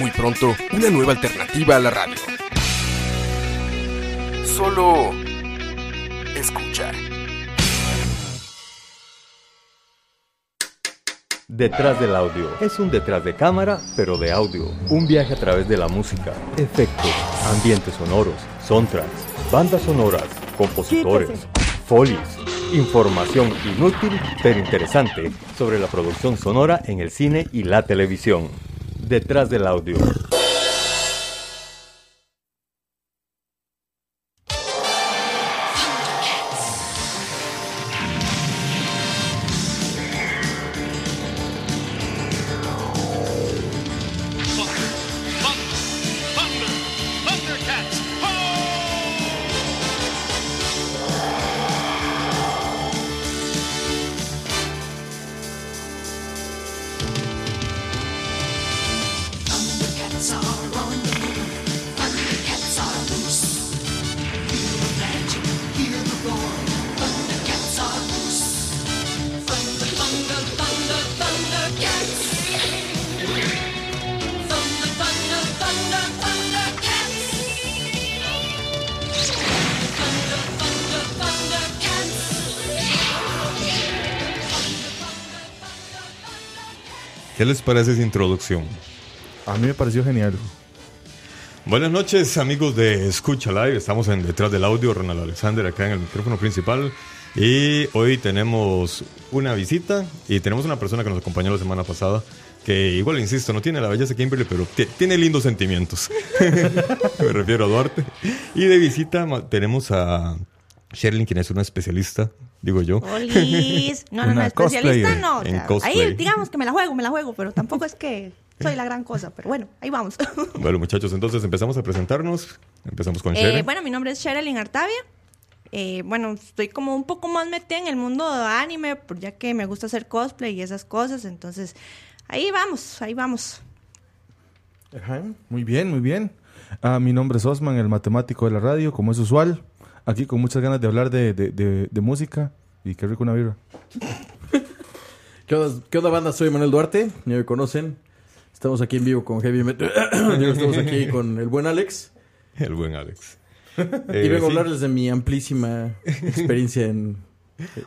Muy pronto, una nueva alternativa a la radio. Solo escucha. Detrás del audio. Es un detrás de cámara, pero de audio. Un viaje a través de la música, efectos, ambientes sonoros, soundtracks, bandas sonoras, compositores, folies, información inútil pero interesante sobre la producción sonora en el cine y la televisión. Detrás del audio. Les parece esa introducción? A mí me pareció genial. Buenas noches, amigos de Escucha Live. Estamos en Detrás del Audio, Ronald Alexander acá en el micrófono principal. Y hoy tenemos una visita y tenemos una persona que nos acompañó la semana pasada. Que igual, insisto, no tiene la belleza Kimberly, pero ti- tiene lindos sentimientos. Me refiero a Duarte. Y de visita tenemos a Sherlyn, quien es una especialista, digo yo. Olis. No, no, no, especialista no. o en sea, cosplay. ahí digamos que me la juego, me la juego, pero tampoco es que soy la gran cosa. Pero bueno, ahí vamos. Bueno, muchachos, entonces empezamos a presentarnos. Empezamos con Eh, Sherlyn. bueno, mi nombre es Sherilyn Artavia. Eh, bueno, estoy como un poco más metida en el mundo de anime, por- ya que me gusta hacer cosplay y esas cosas. Entonces, ahí vamos, ahí vamos. Ajá, Muy bien, muy bien. Ah, mi nombre es Osman, el matemático de la radio, como es usual. Aquí con muchas ganas de hablar de, de- de- de música. Y qué rico una birra. ¿Qué onda, qué onda, banda? Soy Manuel Duarte, ya me conocen. Estamos aquí en vivo con Heavy Metal. Estamos aquí con el buen Alex. El buen Alex. y Eh, vengo a sí. hablarles de mi amplísima experiencia en,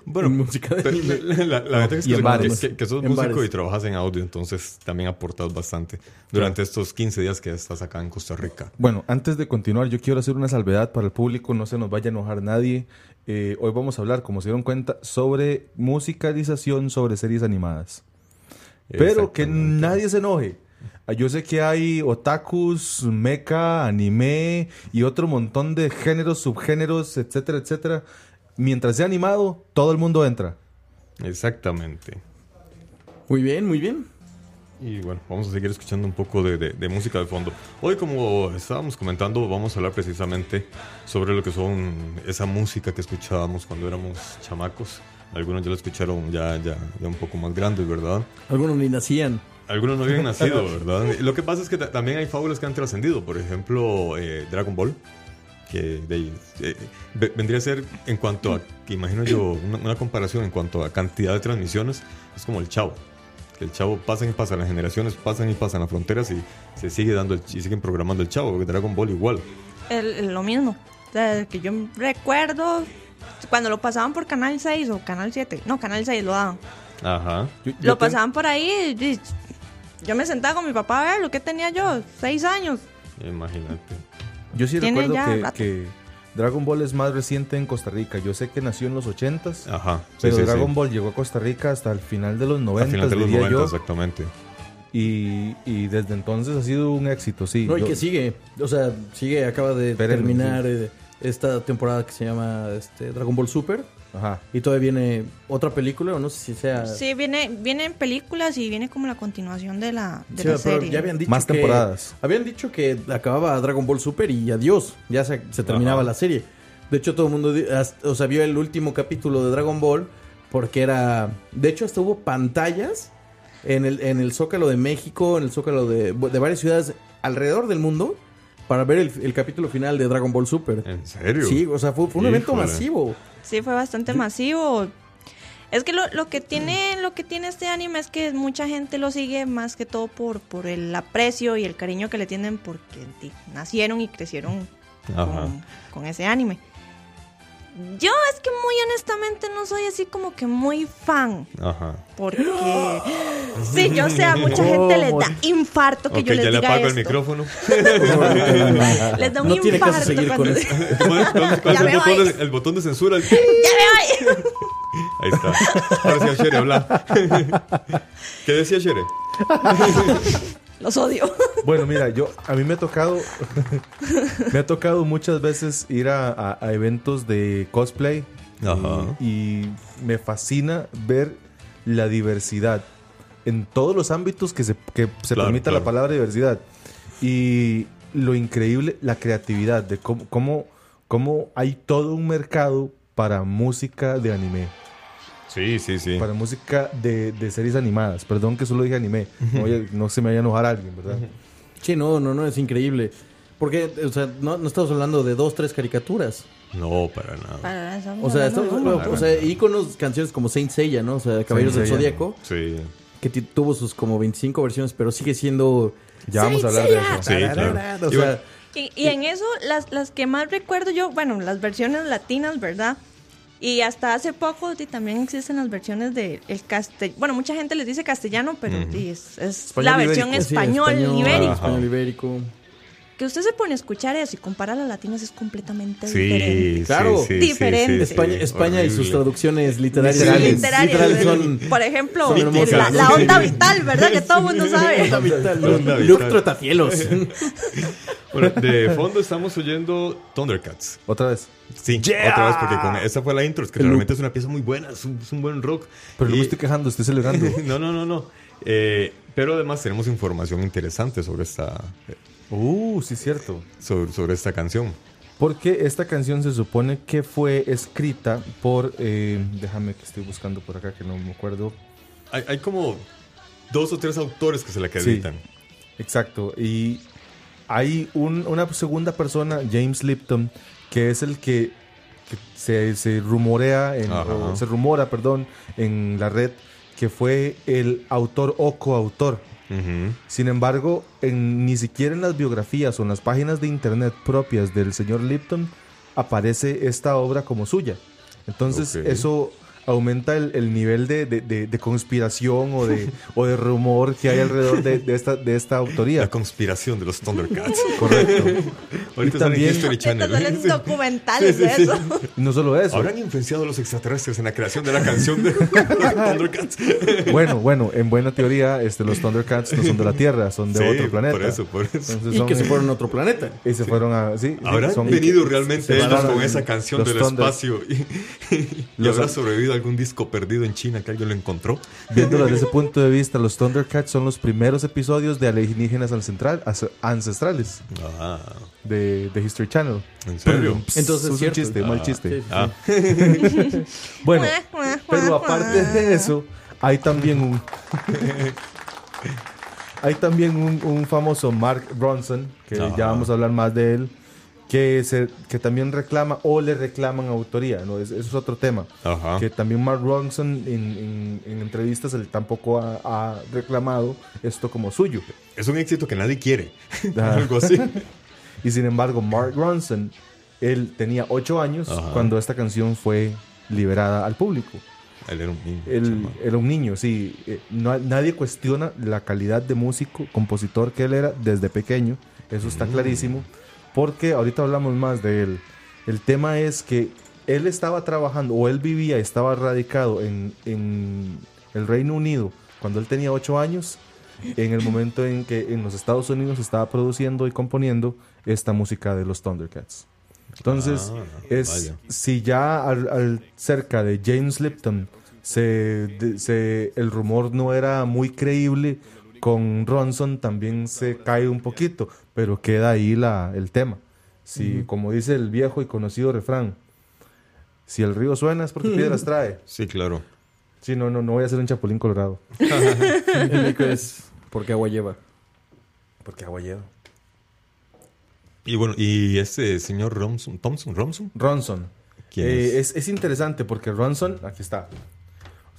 Bueno, en música de Pero anime. La, la ventaja es que, bares. que- que sos músico bares. y trabajas en audio, entonces también aportas bastante durante estos 15 días que estás acá en Costa Rica. Bueno, antes de continuar, yo quiero hacer una salvedad para el público, no se nos vaya a enojar nadie. Eh, hoy vamos a hablar, como se dieron cuenta, sobre musicalización sobre series animadas. Pero que nadie se enoje. Yo sé que hay otakus, mecha, anime y otro montón de géneros, subgéneros, etcétera, etcétera. Mientras sea animado, todo el mundo entra. Exactamente. Muy bien, muy bien. Y bueno, vamos a seguir escuchando un poco de, de- de música de fondo. Hoy, como estábamos comentando, vamos a hablar precisamente sobre lo que son esa música que escuchábamos cuando éramos chamacos. Algunos ya lo escucharon ya, ya, ya un poco más grandes, ¿verdad? Algunos ni nacían. Algunos no habían nacido, ¿verdad? Lo que pasa es que ta- también hay fábulas que han trascendido. Por ejemplo, eh, Dragon Ball, que de ahí, eh, ve- vendría a ser, en cuanto a, que imagino yo, una, una comparación en cuanto a cantidad de transmisiones, es como el Chavo. Que el Chavo pasan y pasan las generaciones, pasan y pasan las fronteras y se sigue dando el, y siguen programando el Chavo. porque Dragon Ball igual. El- el- lo mismo. O sea, que yo recuerdo cuando lo pasaban por Canal 6 o Canal 7. No, Canal 6 lo daban. Ajá. Yo- yo Lo ten- pasaban por ahí. y yo me sentaba con mi papá a ver lo que tenía yo, seis años. Imagínate. Yo sí recuerdo ya que, Dragon Ball es más reciente en Costa Rica. Yo sé que nació en los 80s, Ajá. sí, pero sí, sí. Dragon Ball llegó a Costa Rica hasta el final de los 90, Al final de los diría 90, yo. exactamente. Y, y desde entonces ha sido un éxito, sí. No, y Yo- que sigue. O sea, sigue, acaba de Espérenme, terminar eh, esta temporada que se llama este, Dragon Ball Super. Ajá. Y todavía viene otra película, o no sé si sea... Sí, viene, vienen películas y viene como la continuación de la, de Sí, la pero serie. ya habían dicho Más que- temporadas. Habían dicho que acababa Dragon Ball Super y adiós, ya se, se terminaba Ajá. la serie. De hecho, todo el mundo, hasta- o sea, vio el último capítulo de Dragon Ball porque era... De hecho, hasta hubo pantallas en el, en el Zócalo de México, en el Zócalo de, de varias ciudades alrededor del mundo para ver el, el capítulo final de Dragon Ball Super. ¿En serio? Sí, o sea, fue, fue un evento masivo. Sí, fue bastante masivo. Es que lo, lo que tiene lo que tiene este anime es que mucha gente lo sigue más que todo por, por el aprecio y el cariño que le tienen porque nacieron y crecieron con ese anime. Yo es que muy honestamente no soy así como que muy fan. Ajá. Porque sí, yo sé, a mucha gente les da infarto que Ok, yo les ya le diga apago el esto. micrófono. Les da un No tiene caso infarto seguir cuando- con eso. ¿Cuál es el botón, de, el botón de censura? ¡Ya me voy! Ahí está. Ahora sí, Shere, habla. ¿Qué decía Shere? Los odio. Bueno, mira, yo a mí me ha tocado me ha tocado muchas veces ir a, a- a eventos de cosplay Ajá. y, y me fascina ver la diversidad en todos los ámbitos que se, que se Claro, permita claro. la palabra diversidad y lo increíble, la creatividad de cómo, cómo, cómo hay todo un mercado para música de anime. Sí, sí, sí. Para música de, de series animadas. Perdón que solo dije anime. No, vaya- no se me vaya a enojar alguien, ¿verdad? Sí, no, no, no, es increíble. Porque, o sea, no, no estamos hablando de dos, tres caricaturas. No, para nada. Para O sea, estamos, o sea, íconos, canciones como Saint Seiya, ¿no? O sea, Caballeros del Saint Seiya. Zodíaco, Sí. que ti- tuvo sus como 25 versiones, pero sigue siendo... Ya vamos a hablar de eso. Sí, claro. O sea, Y, y en eso, las, las que más recuerdo yo, bueno, las versiones latinas, ¿verdad? Y hasta hace poco también existen las versiones de el castellano. Bueno, mucha gente les dice castellano, pero es, es Español la versión ibérico. sí, español, ibérico. Ajá. Español ibérico. Que usted se pone a escuchar eso y compara las latinas es completamente Sí, diferente. sí, Claro. sí, sí, Diferente. sí, España, sí, España y sus traducciones literarias. Literales. Literarias, son... Por ejemplo, son la, la onda vital, ¿verdad? Que todo el mundo sabe. Onda vital, Onda Luke vital. Bueno, de fondo estamos oyendo Thundercats. Otra vez. Sí, otra vez, porque con esa fue la intro. Es que El realmente es una pieza muy buena, es un, es un buen rock. Pero no Y- me estoy quejando, estoy celebrando. no, no, no, no. Eh, pero además tenemos información interesante sobre esta, uh, sí, cierto. sobre, sobre esta canción. Porque esta canción se supone que fue escrita por. eh, déjame que estoy buscando por acá que no me acuerdo. Hay, hay como dos o tres autores que se la Sí. acreditan. Exacto. Y hay un- una segunda persona, James Lipton, que es el que, que se, se rumorea, en, Ajá. o se rumora, perdón, en la red, que fue el autor o coautor. Sin embargo, en, ni siquiera en las biografías o en las páginas de internet propias del señor Lipton aparece esta obra como suya. Entonces, eso aumenta el, el nivel de, de- de- de conspiración o de, o de rumor que hay alrededor de, de esta, de esta La autoría. conspiración de los Thundercats. Correcto. Ahorita Y también- History Estos Channel. Sí. documentales Sí, sí, de sí. eso. Y no solo eso. ¿Habrán influenciado a los extraterrestres en la creación de la canción de los Thundercats? Bueno, bueno, en buena teoría, este, los Thundercats no son de la Tierra, son de Sí, otro planeta. Por eso, por eso. Entonces y son- que se fueron a otro planeta. y se fueron a. Sí, sí, ¿Habrán son- venido realmente ellos con esa canción del Thunder- espacio? ¿Y, y Los- habrá sobrevivido algún disco perdido en China que alguien lo encontró? Viéndolo desde ese punto de vista, los Thundercats son los primeros episodios de alienígenas ancestral- as- ancestrales Ah, de, de History Channel. ¿en serio? Entonces, es un chiste, mal Ah, chiste. Sí, sí, Ah, Bueno, pero aparte de eso, hay también un. hay también un, un famoso Mark Bronson, que Ajá. ya vamos a hablar más de él, que, se, que también reclama o le reclaman autoría, ¿no? Es- eso es otro tema. Ajá. Que también Mark Ronson en, en- en entrevistas él tampoco ha, ha reclamado esto como suyo. Es un éxito que nadie quiere. Ah. Algo así. Y sin embargo, Mark Ronson, él tenía ocho años Ajá. cuando esta canción fue liberada al público. Él era un niño. Él era un niño, sí. Eh, no- nadie cuestiona la calidad de músico, compositor que él era desde pequeño. Eso está clarísimo. Porque ahorita hablamos más de él. El tema es que él estaba trabajando, o él vivía, estaba radicado en, en el Reino Unido cuando él tenía ocho años. En el momento en que en los Estados Unidos estaba produciendo y componiendo esta música de los Thundercats. Entonces, Ah, es vaya. si ya al, al- cerca de James Lipton se, de- se- el rumor no era muy creíble, con Ronson también se cae un poquito, pero queda ahí la, el tema. Si, como dice el viejo y conocido refrán, si el río suena es porque piedras trae. Sí, claro. Sí, no, no, no voy a ser un chapulín colorado. El es porque agua lleva. Porque agua lleva. Y bueno, y este señor Romson, Thompson, Romson, Ronson. ¿Quién Eh, es? es? es interesante porque Ronson, aquí está.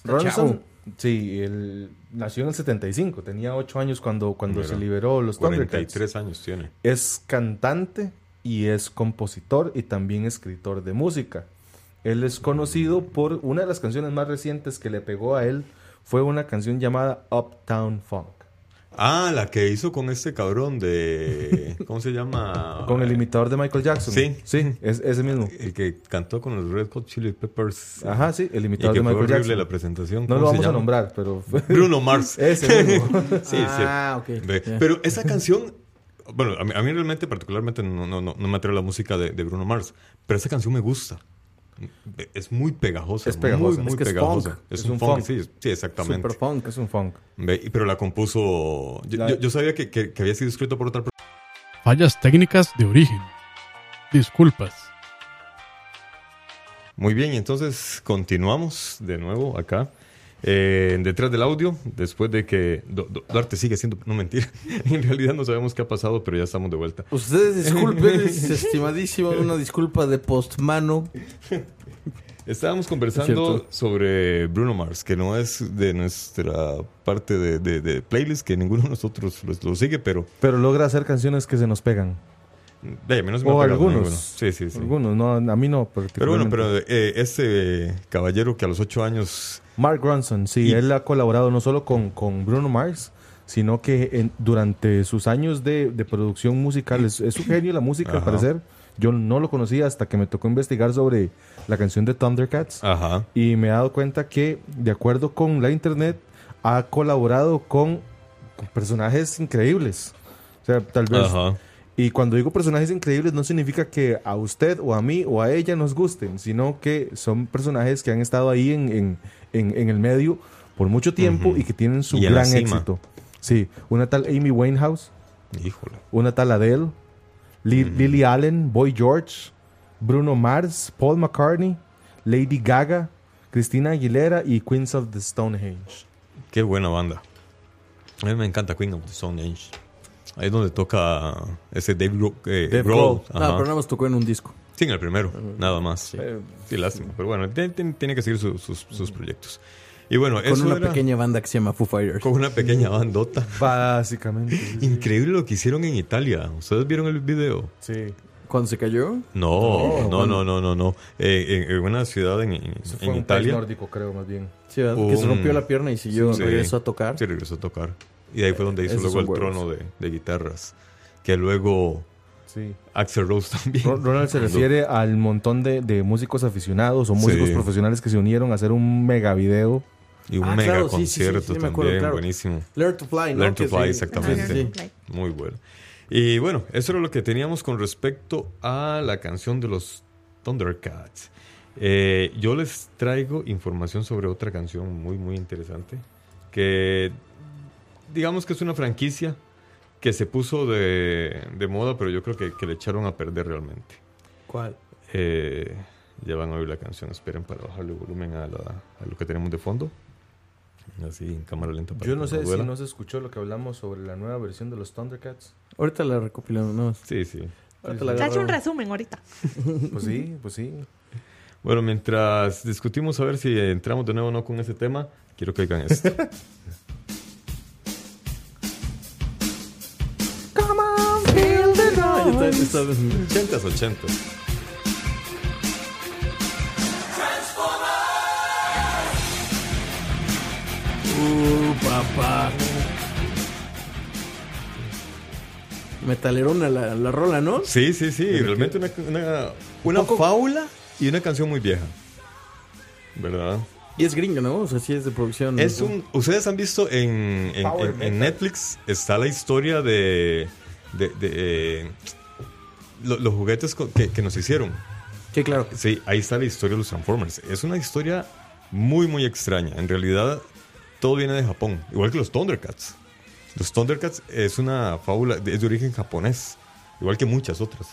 Ronson. Sí, él nació en el 75, tenía 8 años cuando, cuando Mira, se liberó los Thundercats. 43 años tiene. Es cantante y es compositor y también escritor de música. Él es conocido por una de las canciones más recientes que le pegó a él, fue una canción llamada Uptown Funk. Ah, la que hizo con este cabrón de. ¿Cómo se llama? Con el imitador de Michael Jackson. Sí. Sí, es ese mismo. El que cantó con los Red Hot Chili Peppers. Ajá, sí, el Y imitador que de fue Michael horrible Jackson. la presentación. No ¿Cómo lo vamos a nombrar, pero Bruno Mars. ese mismo. Sí, ah, ok. sí. Ya. Pero esa canción. Bueno, a mí, a mí realmente, particularmente, no, no, no, no me atrae la música de, de Bruno Mars. Pero esa canción me gusta. Es muy pegajosa. Es pegajosa. Muy, muy Es que es pegajosa. funk. Es, Es un, un funk, funk. sí, sí, exactamente. Super funk. Es un funk. Pero la compuso. Yo, La- yo- yo sabía que, que- que había sido escrito por otra persona. Fallas técnicas de origen. Disculpas. Muy bien, entonces continuamos de nuevo acá. Eh, detrás del audio, después de que Du- Du- Duarte sigue siendo, no mentira, en realidad no sabemos qué ha pasado, pero ya estamos de vuelta. Ustedes disculpen, estimadísimo, una disculpa de postmano. Estábamos Es conversando sobre Bruno Mars, que no es de nuestra parte de, de- de playlist, que ninguno de nosotros lo, lo sigue, pero Pero logra hacer canciones que se nos pegan. de menos me ha O algunos. Sí, sí, sí. Algunos, no, a mí no. Pero bueno, pero eh, este caballero que a los ocho años Mark Ronson, sí, Y- él ha colaborado no solo con, con Bruno Mars, sino que en- durante sus años de, de producción musical, es, es un genio la música al parecer. Yo no lo conocía hasta que me tocó investigar sobre la canción de Thundercats. Ajá. Y me he dado cuenta que, de acuerdo con la internet, ha colaborado con, con personajes increíbles. O sea, tal vez. Ajá. Y cuando digo personajes increíbles, no significa que a usted o a mí o a ella nos gusten, sino que son personajes que han estado ahí en, en- en- en el medio por mucho tiempo y que tienen su gran éxito. Sí, una tal Amy Winehouse, Híjole. una tal Adele, Li-. Lily Allen, Boy George, Bruno Mars, Paul McCartney, Lady Gaga, Christina Aguilera y Queens of the Stonehenge. Qué buena banda. A mí me encanta Queen of the Stone Age. Ahí es donde toca ese Dave, eh, Dave Grohl. Grohl. No, Ajá. pero nada más tocó en un disco. Sí, en el primero, nada más. Sí, lástima. Pero bueno, tiene, que seguir su- sus, sus proyectos. Y bueno, Con eso una era pequeña banda que se llama Foo Fighters. con una pequeña bandota. Básicamente. sí, sí. Increíble lo que hicieron en Italia. ¿Ustedes vieron el video? Sí. ¿Cuándo se cayó? No, no, no, no, no, no. Eh, en, en una ciudad en, en- Eso en fue un país Italia. nórdico, creo, más bien. Sí, ¿verdad? que se Un- rompió la pierna y siguió, Sí. regresó a tocar. Sí, regresó a tocar. Y de ahí fue donde hizo Esos luego el huevos. trono de, de guitarras. Que luego Sí. Axel Rose también. Ro- Ronald se refiere al montón de, de músicos aficionados o músicos Sí. profesionales que se unieron a hacer un mega video. Y un Ah, mega claro, sí, sí, sí, concierto también, acuerdo, claro. buenísimo. Learn to Fly, ¿no? Learn to Fly, exactamente. Sí, Play. Muy bueno. Y bueno, eso era lo que teníamos con respecto a la canción de los Thundercats. Eh, yo les traigo información sobre otra canción muy, muy interesante. Que digamos que es una franquicia que se puso de, de moda, pero yo creo que, que le echaron a perder realmente. ¿Cuál? Eh, ya van a oír la canción. Esperen para bajarle volumen a, la- a lo que tenemos de fondo. Así en cámara lenta. para Yo no sé si no se escuchó lo que hablamos sobre la nueva versión de los Thundercats. Ahorita la recopilamos. No, Sí, sí. ahorita hecho un resumen ahorita. Pues sí, pues sí. Bueno, mientras discutimos a ver si entramos de nuevo o no con ese tema, quiero que oigan esto. 80s, 80 Uh, papá. Metalerona la, la rola, ¿no? Sí, sí, sí. Realmente una, una, una fábula y una canción muy vieja. ¿Verdad? Y es gringa, ¿no? O sea, sí es de producción. Es un. Ustedes han visto en, en- en- en Netflix está la historia de. de, de, eh, lo- los juguetes que, que nos hicieron. Sí, claro. Sí, ahí está la historia de los Transformers. Es una historia muy, muy extraña. En realidad, todo viene de Japón, igual que los Thundercats. Los Thundercats es una fábula, de- es de origen japonés, igual que muchas otras.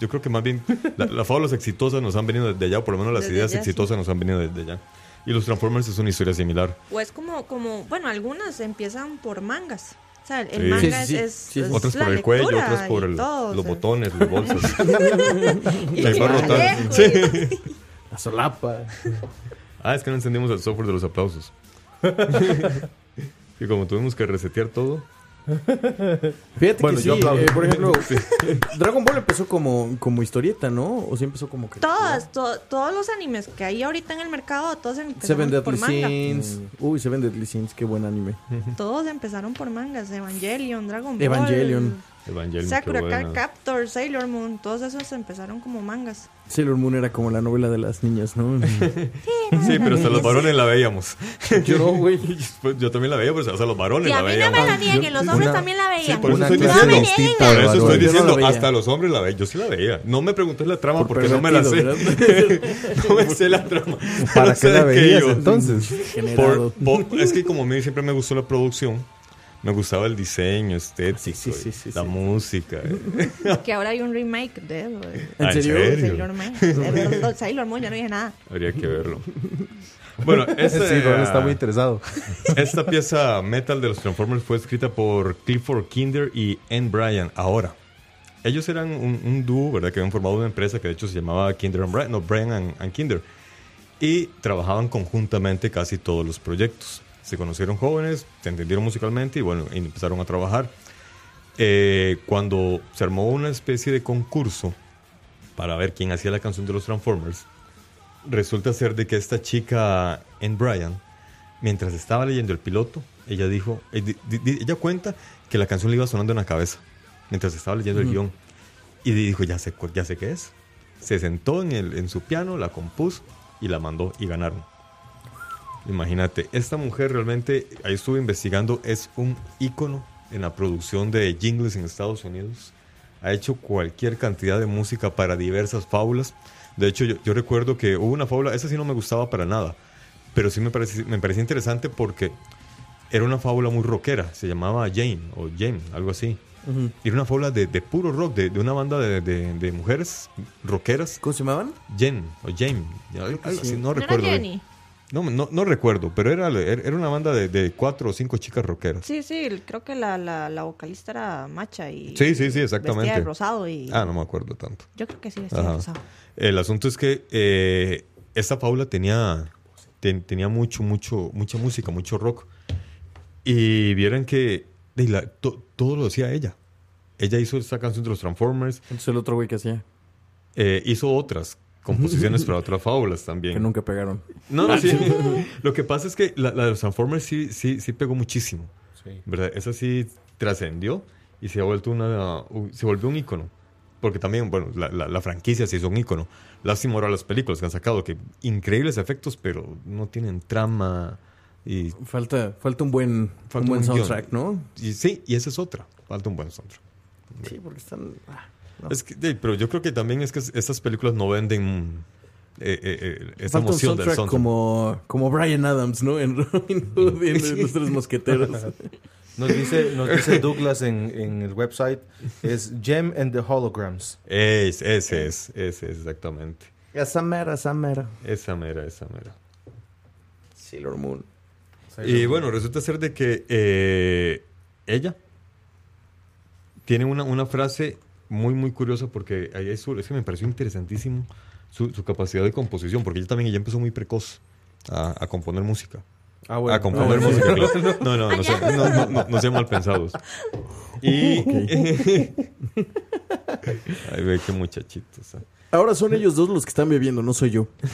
Yo creo que más bien la- las fábulas exitosas nos han venido desde allá, o por lo menos las Desde ideas allá, sí. exitosas nos han venido desde allá. Y los Transformers es una historia similar. O es como, como, bueno, algunas empiezan por mangas. O sea, el Sí. manga Sí, sí, sí. es, Sí, sí. es Otras la por el cuello, otras por y el- todo, o los sea. botones, las bolsas. Y Ahí va. La solapa. Ah, es que no encendimos el software de los aplausos. y como tuvimos que resetear todo, Fíjate Bueno, que sí, eh, por ejemplo, Dragon Ball empezó como, como historieta, ¿no? O sí empezó como que... Todas, to- todos los animes que hay ahorita en el mercado, todos empezaron Seven por Deadly manga. Sins. Uy, Seven Deadly Sins, qué buen anime. Todos empezaron por mangas. Evangelion, Dragon Ball. Evangelion. Evangelion, Sakura. Captor, Sailor Moon, todos esos empezaron como mangas. Sailor Moon era como la novela de las niñas, ¿no? Sí, pero hasta los varones la veíamos. Yo no, güey. Yo también la veía, pero hasta los varones Y a la mí no veíamos. me la nieguen, los hombres Una- también la veían. por eso estoy no diciendo. Por eso estoy no la diciendo, veía. hasta los hombres la veía. Yo sí la veía. No me preguntes la trama Por porque no me la sé. no me sé la trama. ¿Para qué la veías entonces? Por- por- es que como a mí siempre me gustó la producción, me gustaba el diseño estético, Sí, sí, sí, sí, la sí. música. Que ahora hay un remake de eso. ¿En Ah, serio? Sailor Moon. Eh, Sailor Moon, ya no dije nada. Habría que verlo. Bueno, esta, Sí, Ron está muy interesado. esta pieza metal de los Transformers fue escrita por Clifford Kinder y Ann Bryan ahora. Ellos eran un, un dúo, ¿verdad? Que habían formado una empresa que de hecho se llamaba Kinder and Bryan, no, Bryan and, and Kinder. Y trabajaban conjuntamente casi todos los proyectos. Se conocieron jóvenes, se entendieron musicalmente y bueno, empezaron a trabajar. Eh, cuando se armó una especie de concurso para ver quién hacía la canción de los Transformers, resulta ser de que esta chica, en Bryan, mientras estaba leyendo el piloto, ella dijo, eh, ella cuenta que la canción le iba sonando en la cabeza mientras estaba leyendo el guion. Y dijo, ya sé, ya sé qué es. Se sentó en, el, en su piano, la compuso y la mandó y ganaron. Imagínate, esta mujer realmente, ahí estuve investigando, es un ícono en la producción de jingles en Estados Unidos. Ha hecho cualquier cantidad de música para diversas fábulas. De hecho, yo, yo recuerdo que hubo una fábula, esa sí no me gustaba para nada, pero sí me parecía, me parecía interesante porque era una fábula muy rockera, se llamaba Jane o Jane, algo así. Era una fábula de, de puro rock, de, de una banda de, de- de mujeres rockeras, ¿Cómo se llamaban? Jen o Jane, algo así, sí. no ¿No era recuerdo. Jenny? No, no, no recuerdo, pero era, era una banda de, de cuatro o cinco chicas rockeras. Sí, sí, creo que la, la, la vocalista era macha y... Sí, sí, sí, exactamente. Vestida de rosado y... Ah, no me acuerdo tanto. Yo creo que sí, vestida de rosado. El asunto es que eh, esta Paula tenía, ten- tenía mucho, mucho, mucha música, mucho rock. Y vieran que de la- to- todo lo hacía ella. Ella hizo esta canción de los Transformers, Entonces el otro güey que hacía. eh, hizo otras composiciones para otras fábulas también. Que nunca pegaron. No, no, sí. Lo que pasa es que la, la de los Transformers sí, sí, sí pegó muchísimo. ¿Verdad? Esa sí trascendió y se ha vuelto una, u- se volvió un ícono. Porque también, bueno, la, la- la franquicia sí es un ícono. Lástima ahora las películas que han sacado, que increíbles efectos, pero no tienen trama. Y, Falta, falta un buen, Falta un buen soundtrack, ¿no? y sí, y esa es otra. Falta un buen soundtrack. Sí, porque están... ah, no. Es que, pero yo creo que también es que estas películas no venden eh, eh, eh, esa Falta un emoción del soundtrack soundtrack. como, como Brian Adams, ¿no? En Robin Hood y en Los Tres Mosqueteros. Nos dice, nos dice Douglas en, en el website, es Gem and the Holograms. Es, ese es, ese es exactamente. esa mera, esa mera. Esa mera, esa mera. Sailor Moon. Y bueno, resulta ser de que eh, ella tiene una, una frase muy, muy curiosa porque ahí es, es que me pareció interesantísimo su, su capacidad de composición, porque ella también ella empezó muy precoz a, a componer música. Ah, bueno. a componer música, claro. No, no, no, sean, no, no, sean mal pensados. Y... Ay, ve qué muchachitos. ah. Ahora son ellos dos los que están bebiendo, no soy yo.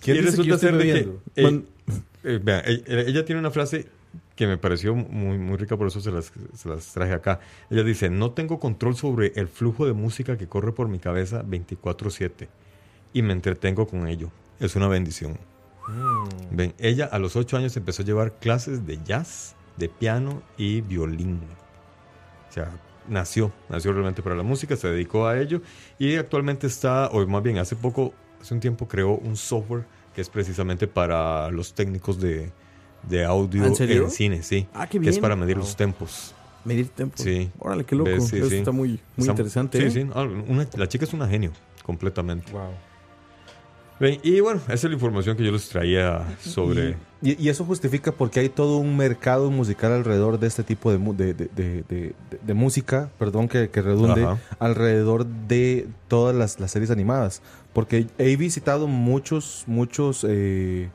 ¿Quién Y dice que yo estoy ser de que, bebiendo? eh, eh, vea, ella, ella tiene una frase que me pareció muy, muy rica, por eso se las, se las traje acá. Ella dice, no tengo control sobre el flujo de música que corre por mi cabeza 24/7 y me entretengo con ello. Es una bendición. Ven, ella a los 8 años empezó a llevar clases de jazz, de piano y violín. O sea, nació, nació realmente para la música, se dedicó a ello y actualmente está, o más bien hace poco, hace un tiempo creó un software que es precisamente para los técnicos de, de audio ¿En serio? cine, sí. Ah, qué Que es bien. para medir los tempos. Medir tiempo. Sí. Órale, qué loco. Eso sí. está muy, muy Está- interesante. Sí, ¿eh? sí. Ah, una- la chica es una genio, completamente. Wow. Y bueno, esa es la información que yo les traía sobre... Y, y eso justifica porque hay todo un mercado musical alrededor de este tipo de, de, de- de- de- de música, perdón que, que redunde, Ajá. alrededor de todas las, las series animadas. Porque he visitado muchos, muchos eh,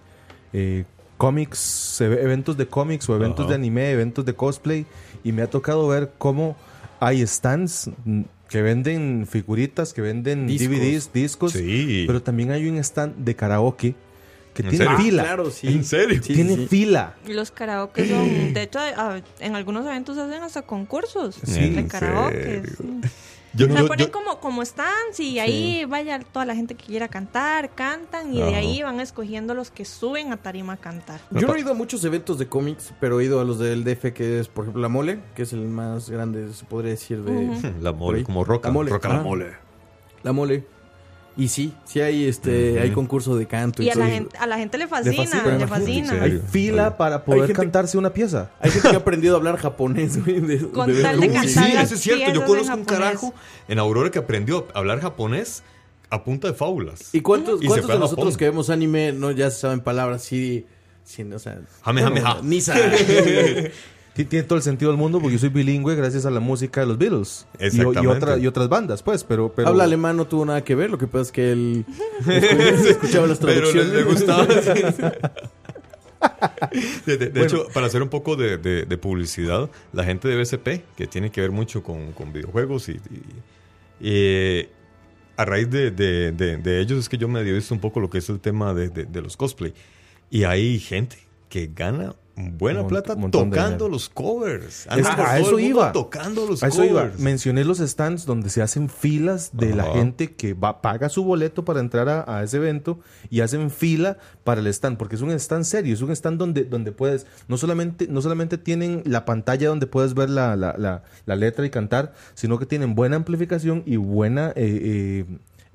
eh, cómics, eventos de cómics o eventos de anime, eventos de cosplay, y me ha tocado ver cómo hay stands mm, que venden figuritas, que venden Discos. DVDs, discos, Sí. pero también hay un stand de karaoke que ¿En tiene serio? fila. Ah, claro, sí. ¿En serio? Sí, tiene sí. fila. Y los karaoke son, de hecho, a- en algunos eventos hacen hasta concursos Sí, de ¿en karaoke. Sí. Yo- O sea, yo- ponen yo- como, como stands y ahí vaya toda la gente que quiera cantar, cantan y de ahí van escogiendo los que suben a tarima a cantar. Yo no he ido a muchos eventos de cómics, pero he ido a los del DF, que es, por ejemplo, La Mole, que es el más grande, se podría decir, de. La mole, como roca. La mole. Roca la mole. La Mole. Y sí, sí hay este hay concurso de canto y, Y a la, gente, a la gente le fascina, fascina, le fascina. Hay fila para poder gente- cantarse una pieza. Hay gente que ha aprendido a hablar japonés, güey. de- Con de tal de cantar Sí, eso es cierto. Yo conozco un carajo en Aurora que aprendió a hablar japonés a punta de fábulas. ¿Y cuántos, Y cuántos de nosotros Japón. que vemos anime no ya se saben palabras así, sin, o sea, Jame, jame, ja. Nisa. Sí, tiene todo el sentido del mundo porque yo soy bilingüe gracias a la música de los Beatles. Y, y, otra- y otras bandas, pues, pero... pero Habla alemán no tuvo nada que ver, lo que pasa es que él escu- escuchaba las Pero le, traducciones. le gustaba. De, de- de hecho, para hacer un poco de, de- de publicidad, la gente de BCP, que tiene que ver mucho con, con videojuegos y, y- y, a raíz de, de- de- de ellos es que yo me he visto un poco lo que es el tema de, de- de los cosplay. Y hay gente que gana buena mont- plata tocando los covers. Es- a eso iba. Tocando los A eso iba. covers. Mencioné los stands donde se hacen filas de la gente que va, paga su boleto para entrar a, a ese evento y hacen fila para el stand, porque es un stand serio, es un stand donde, donde puedes, no solamente, no solamente tienen la pantalla donde puedes ver la, la- la- la letra y cantar, sino que tienen buena amplificación y buena eh, eh,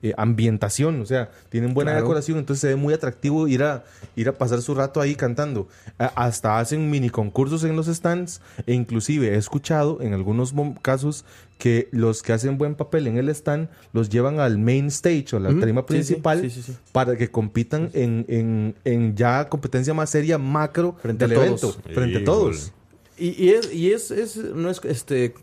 eh, ambientación, o sea, tienen buena Claro. decoración, entonces se ve muy atractivo ir a, ir a pasar su rato ahí cantando. A- hasta hacen mini concursos en los stands e inclusive he escuchado en algunos casos que los que hacen buen papel en el stand los llevan al main stage o la Ujú. tarima Sí, sí, principal sí, sí, sí. para que compitan en, en- en ya competencia más seria macro Frente del a evento, frente a todos. Y, y es, y es, es- no es este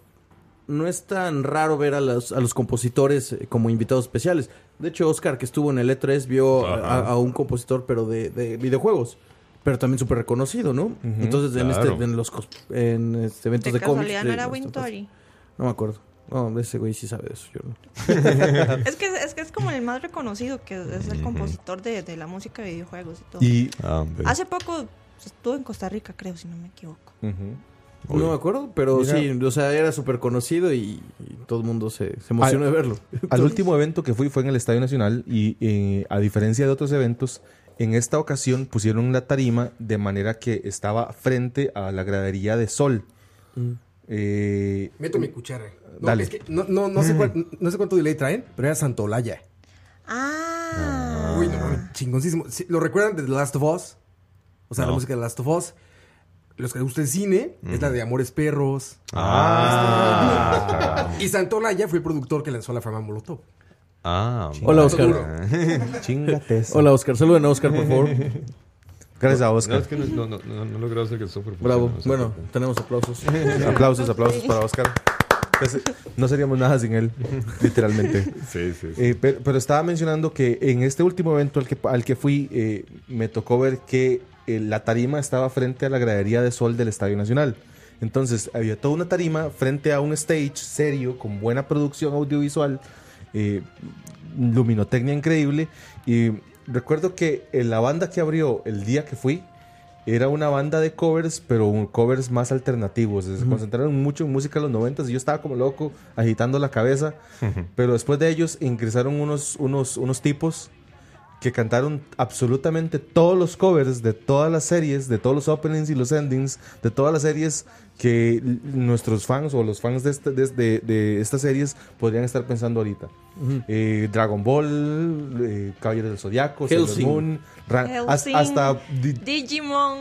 no es tan raro ver a los, a los compositores eh, como invitados especiales. De hecho, Oscar, que estuvo en el E3, vio a, un compositor, pero de, de videojuegos. Pero también súper reconocido, ¿no? Entonces, en, claro. este, en los en este, eventos De de, cómics. casualidad no de- era Wintory. No me acuerdo. No, ese güey sí sabe de eso. Yo no. Es que, es que es como el más reconocido, que es el compositor de, de la música de videojuegos y todo. Y Ah. Hace poco estuvo en Costa Rica, creo, si no me equivoco. ujú. Oye. No me acuerdo, pero Mira. sí, o sea, era súper conocido y, y todo el mundo se, se emocionó Al- de verlo. Al último evento que fui fue en el Estadio Nacional y eh, a diferencia de otros eventos, en esta ocasión pusieron la tarima de manera que estaba frente a la gradería de sol. Eh, Meto mi cuchara. No, Dale. es que no, no, no, sé cuál- no sé cuánto delay traen, pero era Santolaya. Ah. Uy, no chingoncísimo. Sí, ¿Lo recuerdan de The Last of Us? O sea, la música de The Last of Us. Los que les gusta el cine, es la de Amores Perros. Ah, Y Santolaya fue el productor que lanzó la fama Molotov. ah, Hola, Oscar. chingate. Hola, Oscar. Saluden a Oscar, por favor. Gracias a No, Oscar. es que no, no, no, no, no logré hacer que el software Bravo. no Bueno, tenemos aplausos. aplausos, aplausos para Oscar. Pues, no seríamos nada sin él, literalmente. Sí, sí, sí. Eh, pero, pero estaba mencionando que en este último evento al que, al que fui, eh, me tocó ver que eh, la tarima estaba frente a la gradería de sol del Estadio Nacional. Entonces, había toda una tarima frente a un stage serio, con buena producción audiovisual, eh, luminotecnia increíble. Y recuerdo que eh, la banda que abrió el día que fui era una banda de covers, pero covers más alternativos. Se concentraron mucho en música de los 90 y yo estaba como loco, agitando la cabeza. Pero después de ellos ingresaron unos, unos, unos tipos que cantaron absolutamente todos los covers de todas las series, de todos los openings y los endings, de todas las series que nuestros fans o los fans de, esta- de estas series podrían estar pensando ahorita. Eh, Dragon Ball, eh, Caballeros del Zodiaco, Sailor Hellsing. Moon, hasta... di- Digimon,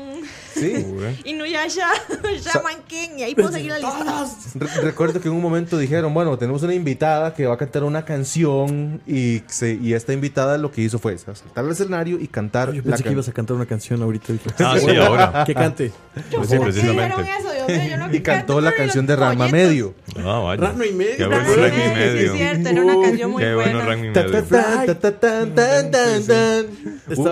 sí. Inuyasha, Shaman King, y ahí puedo seguir la lista. Re- recuerdo que en un momento dijeron, bueno, tenemos una invitada que va a cantar una canción y, se- y esta invitada lo que hizo fue saltar al escenario y cantar Yo la pensé que can- ibas a cantar una canción ahorita. Ah, sí, ahora. Que cante. Pues sí, ¿Por qué dijeron precisamente. eso, Dios mío? Yo no y cantó la canción de Rama. Medio. Ah, vaya. Rano y medio. Bueno, Rano y medio. Sí, es cierto, era una canción muy Qué bueno,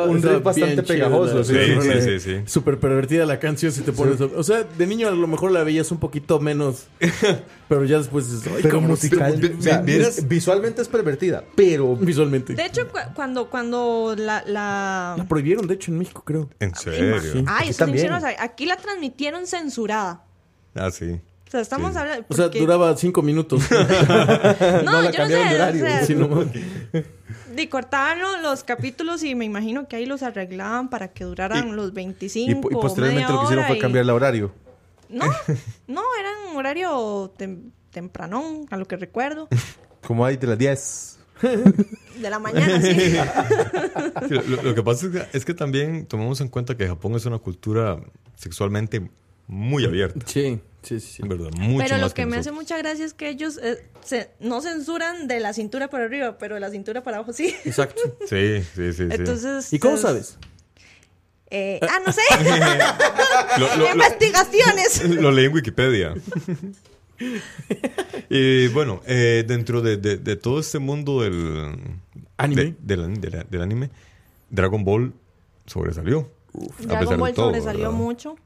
Un- riff bastante pegajoso. sí. Sí, sí. Súper pervertida la canción si te pones. a- O sea, de niño a lo mejor la veías un poquito menos. pero ya después dices, "Ay, Pero musical, visualmente es pervertida, pero Visualmente. De hecho, cu- cuando, cuando la, la... La prohibieron, de hecho, en México, creo. En serio. Ay, eso aquí la transmitieron censurada. Ah, sí. O sea, estamos Sí. hablando... O sea, duraba cinco minutos. No, no la yo cambiaron no de sé, horario. o sea, y cortaban lo- los capítulos y me imagino que ahí los arreglaban para que duraran los y, 25 po- y posteriormente lo que hicieron fue y- cambiar el horario. No, no, era un horario tem- tempranón, a lo que recuerdo. Como hay de las 10. De la mañana, sí. Sí, Lo, lo que pasa es que, es que también tomemos en cuenta que Japón es una cultura sexualmente muy abierta. Sí, sí, sí. sí. En verdad, mucho Pero más lo que me hace mucha gracia es que ellos eh, se- no censuran de la cintura para arriba, pero de la cintura para abajo sí. Exacto. Sí, sí, sí. Entonces. ¿Y cómo es- sabes? eh, ah, no sé. Lo- lo- lo- Investigaciones. Lo leí en Wikipedia. y bueno, eh, dentro de, de- de todo este mundo del Anime. de- del, anime, Dragon Ball sobresalió. pesar Dragon Ball todo, sobresalió ¿verdad? mucho.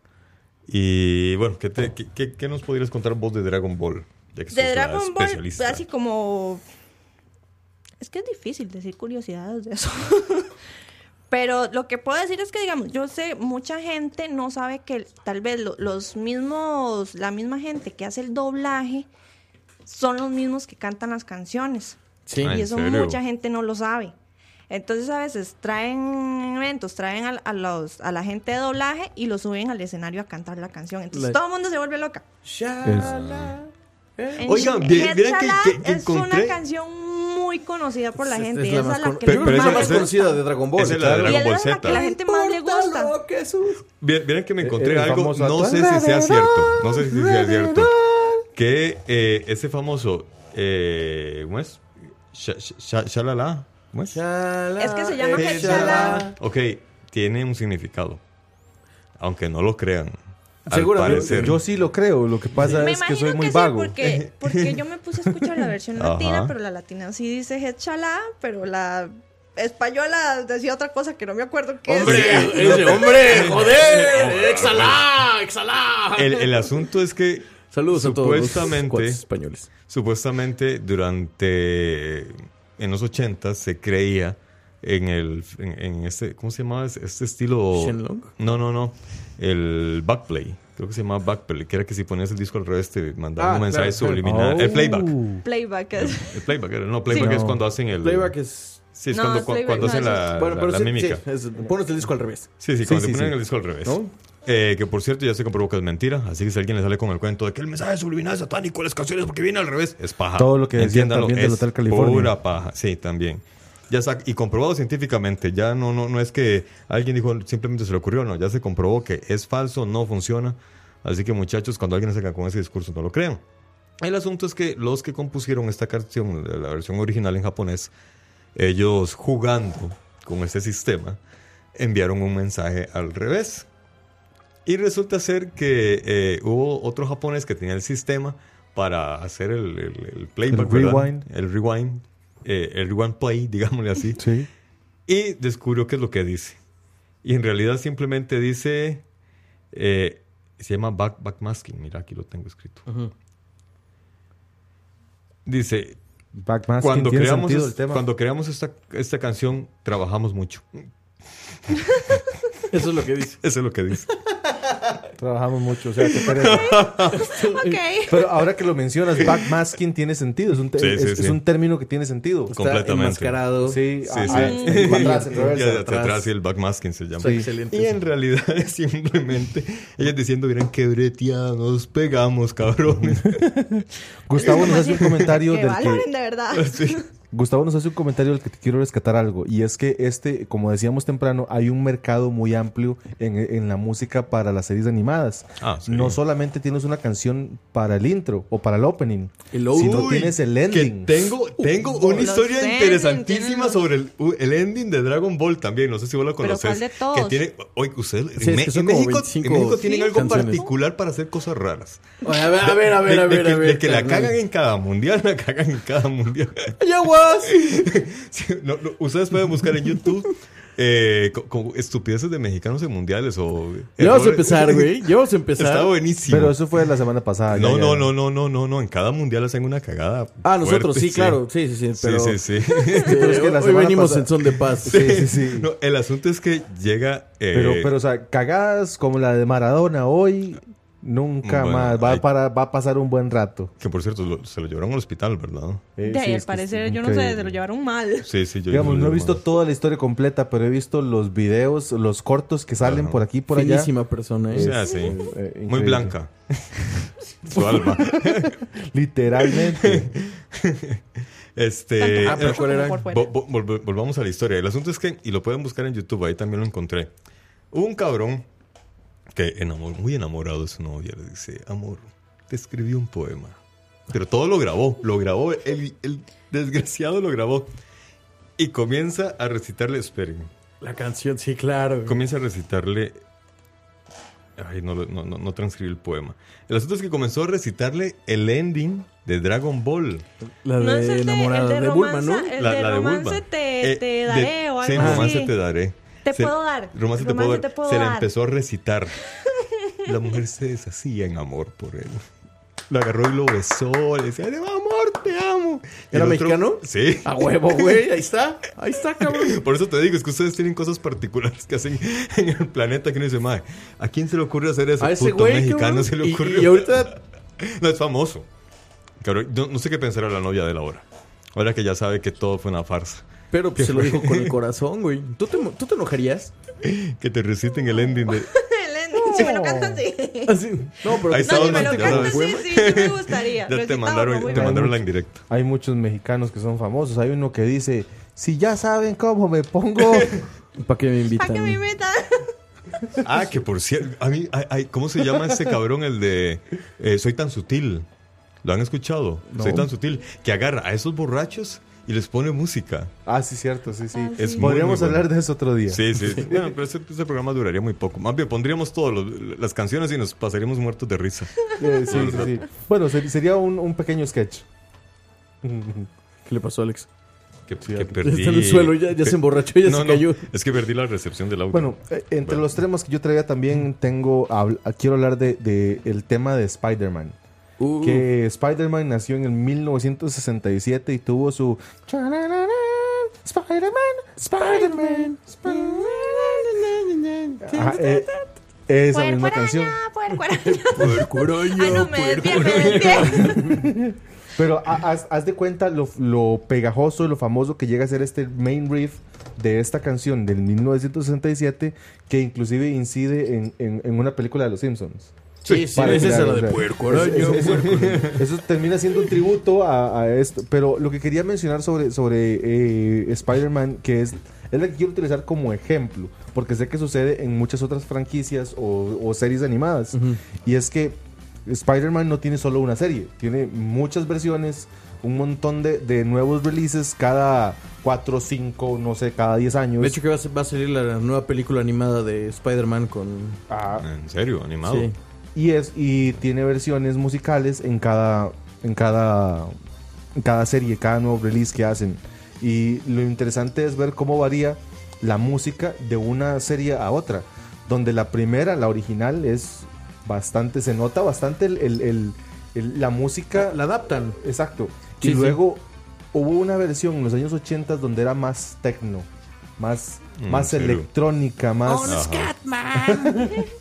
Y bueno, ¿qué, te- qué- qué- qué nos podrías contar vos de Dragon Ball? Ya que sos De la Dragon Ball, así como. Es que es difícil decir curiosidades de eso. Pero lo que puedo decir es que, digamos, yo sé, mucha gente no sabe que tal vez lo- los mismos, la misma gente que hace el doblaje son los mismos que cantan las canciones. Sí. Ah, y ¿en eso serio? mucha gente no lo sabe. Entonces a veces traen eventos, traen a, a los, a la gente de doblaje y lo suben al escenario a cantar la canción. Entonces La- todo el mundo se vuelve loca. Shala. En- Oigan, en vi- vieran que- que- es encontré- una canción muy conocida por la Es- gente. es la esa más es la con- que Pero- la pero más conocida de Dragon Ball. esa es la de Dragon es Ball la Z. que la gente más le gusta. que Vieran que me encontré El algo, no sé si sea cierto, no sé si sea cierto, que eh, ese famoso, eh, ¿cómo es? Sha- sha- Shalala, ¿cómo es? Shala, Es que se llama eh, Headshala. Ok, tiene un significado, aunque no lo crean. Al Seguramente. parecer. Yo sí lo creo, lo que pasa Me es que soy que, muy sí, vago. porque, porque yo me puse a escuchar la versión Ajá. latina, pero la latina sí dice Headshala, pero la española decía otra cosa que no me acuerdo qué Hombre, ese hombre, joder, exhala, exhala. el, el asunto es que Saludos a todos los Supuestamente- españoles. supuestamente durante en los 80 se creía en el en, en este ¿cómo se llamaba este estilo? ¿Shenlong? No, no, no. El backplay. Creo que se llamaba backplay, que era que si ponías el disco al revés te mandaban Ah, un mensaje claro, subliminal. Oh. El playback. Playback. es- El playback era, no, playback Sí. es No. cuando hacen el Playback es. Sí, es No, cuando, cuando no, hacen eso la, Bueno, la- pero la sí, mímica. sí, es- pones el disco al revés. Sí, sí, cuando sí, te ponen sí. el disco al revés. Eh, que por cierto ya se comprobó que es mentira. Así que si alguien le sale con el cuento de que el mensaje subliminal es satánico, las canciones porque viene al revés, es paja. Todo lo que decían también del es Hotel California. Pura paja, sí, también. Ya está, y comprobado científicamente, ya no, no, no es que alguien dijo simplemente se le ocurrió, no, ya se comprobó que es falso, no funciona. Así que muchachos, cuando alguien salga con ese discurso, no lo crean. El asunto es que los que compusieron esta canción, la versión original en japonés, ellos jugando con este sistema, enviaron un mensaje al revés. Y resulta ser que eh, hubo otro japonés que tenía el sistema para hacer el, el- el playback, El ¿verdad? rewind. El rewind. eh, el rewind play, digámosle así. Sí. Y descubrió qué es lo que dice. Y en realidad simplemente dice... eh, se llama back, backmasking. Mira, aquí lo tengo escrito. Dice, Backmasking cuando tiene creamos, sentido el tema. cuando creamos esta, esta canción, trabajamos mucho. Eso es lo que dice. Eso es lo que dice. Trabajamos mucho, o sea, qué pereza. Ok. Pero ahora que lo mencionas, backmasking tiene sentido. Es un, te- Sí, sí, es, sí. es un término que tiene sentido. Está Completamente. enmascarado. Sí, Sí, ah, atrás, en reversa. atrás. atrás y el backmasking se llama. Sí. Excelente. Y en realidad es simplemente ellos diciendo, miren qué breteada, nos pegamos, cabrones. Gustavo nos hace un comentario Que del valoren que de verdad. Gustavo nos hace un comentario del que te quiero rescatar algo y es que este, como decíamos temprano, hay un mercado muy amplio en, en la música para las series animadas. Ah, sí. No solamente tienes una canción para el intro o para el opening, El sino Uy, tienes el Que ending. tengo, tengo Uh, una historia ending, interesantísima tienen sobre el, uh, el ending de Dragon Ball también. No sé si vos lo Pero conoces. ¿cuál de todos? Que tiene, oye, ustedes, Sí, en, es que en México, 25 en México tienen Sí. algo canciones. particular para hacer cosas raras. Oye, a ver, a ver, a ver, De- a de ver, que, a ver. de que la carnal. cagan en cada mundial, la cagan en cada mundial. ¡Yaguas! Sí, no, no, ustedes pueden buscar en YouTube eh, como estupideces de mexicanos en mundiales o... Ya vamos a empezar, güey. Ya vamos a empezar. Está buenísimo. Pero eso fue la semana pasada. ya, no, ya. no, no, no, no, no, no. En cada mundial hacen una cagada. Ah, nosotros, fuerte, sí, claro. Sí, sí, sí. Pero, sí, sí, sí. Pero es que la hoy venimos pasada- en son de paz. Sí, sí, sí. No, el asunto es que llega. eh, Pero, pero, o sea, cagadas como la de Maradona hoy, nunca Bueno, más. Va, hay- para, va a pasar un buen rato. Que por cierto, lo- se lo llevaron al hospital, ¿verdad? Eh, De ahí, sí, al parecer, yo no sé, se lo llevaron mal. Sí, sí, yo Digamos, no he visto toda la historia completa, pero he visto los videos, los cortos que salen Ajá. por aquí y por allá. Finísima persona, mal. ¿eh? O sea, Es, sí. eh, eh, Muy blanca. Su alma. Literalmente. Este. Ah, por pero vo- vo- volv- volvamos a la historia. El asunto es que, y lo pueden buscar en YouTube, ahí también lo encontré. Hubo un cabrón que enamor, muy enamorado de su novia le dice: Amor, te escribí un poema. Pero todo lo grabó, lo grabó, el, el desgraciado lo grabó. Y comienza a recitarle, esperen, La canción, sí, claro. comienza a recitarle. Ay, no, lo- no, no, no transcribí el poema. El asunto es que comenzó a recitarle el ending de Dragon Ball. La No es de de, enamorada de, de Bulma, ¿no? el La, de la de romance Bulma. te, Eh, te de- daré o algo Sí, así. romance te daré. Te Se- puedo dar. Romance, te, puedo dar. te puedo se le dar. empezó a recitar. La mujer se deshacía en amor por él. Lo agarró y lo besó. Le decía, amor, te amo. Y ¿Era el otro- mexicano? Sí. A huevo, güey. Ahí está. Ahí está, cabrón. Por eso te digo, es que ustedes tienen cosas particulares que hacen en el planeta que uno dice, madre, ¿a quién se le ocurre hacer eso? A ese Puto güey, mexicano cabrón. se le Y- ocurrió. y ahorita- no es famoso. Cabrón, no, no sé qué pensará la novia de la hora. Ahora que ya sabe que todo fue una farsa. Pero pues, se lo dijo con el corazón, güey. ¿Tú te, ¿Tú te enojarías? Que te reciten el ending de... Si me lo cantan, sí. Así. No, pero Ahí No, si me lo cantan, sí, sí, sí me gustaría. Ya te mandaron, te mandaron la indirecta. Hay muchos mexicanos que son famosos. Hay uno que dice, si ya saben cómo me pongo... ¿Para qué me invitan? ¿Para qué me invitan? Ah, que por cierto, a mí, ay, ay, ¿cómo se llama ese cabrón el de eh, Soy tan sutil? ¿Lo han escuchado? No. Soy tan sutil. Que agarra a esos borrachos y les pone música. ah, sí, cierto, sí, sí. Ah, Es muy, Podríamos muy hablar de eso otro día. Sí, sí. Bueno, pero ese, ese programa duraría muy poco. Más bien, pondríamos todas las canciones y nos pasaríamos muertos de risa. Eh, sí, sí, sí. Bueno, ser- sería un, un pequeño sketch. ¿Qué le pasó, Alex? Que, Sí, que ya perdí. Está en el suelo, ya, ya se emborrachó, ya No, se no, cayó. es que perdí la recepción del audio. Bueno, eh, entre Bueno. los temas que yo traía también tengo, quiero hablar de, de el tema de Spider-Man. Uh, Que Spider-Man nació en el 1967 y tuvo su... Spider-Man, Spider-Man, Spider-Man. Ajá, eh, esa Puerco misma araña, canción. puerco araña. puerco araña, Ay, no, me puerco desvié, me desvié. Pero ha- haz, haz de cuenta lo, lo pegajoso y lo famoso que llega a ser este main riff de esta canción del 1967 que inclusive incide en, en- en una película de Los Simpsons. Sí, sí, Para esa es crear, la o de puerco es- eso, termina siendo un tributo a, a esto. Pero lo que quería mencionar sobre, sobre eh, Spider-Man, que es, es la que quiero utilizar como ejemplo, porque sé que sucede en muchas otras franquicias o, o series animadas. Y es que Spider-Man no tiene solo una serie, tiene muchas versiones, un montón de, de nuevos releases cada 4, 5, no sé, cada 10 años. De hecho, que va a, ser- va a salir la nueva película animada de Spider-Man con... Ah, ¿En serio? ¿Animado? Sí. Y es y tiene versiones musicales en cada en cada en cada serie cada nuevo release que hacen y lo interesante es ver cómo varía la música de una serie a otra donde la primera la original es bastante se nota bastante el, el- el- el- la música La adaptan. exacto Sí, y sí. luego hubo una versión en los años 80 donde era más techno más Mm, más electrónica más Ajá.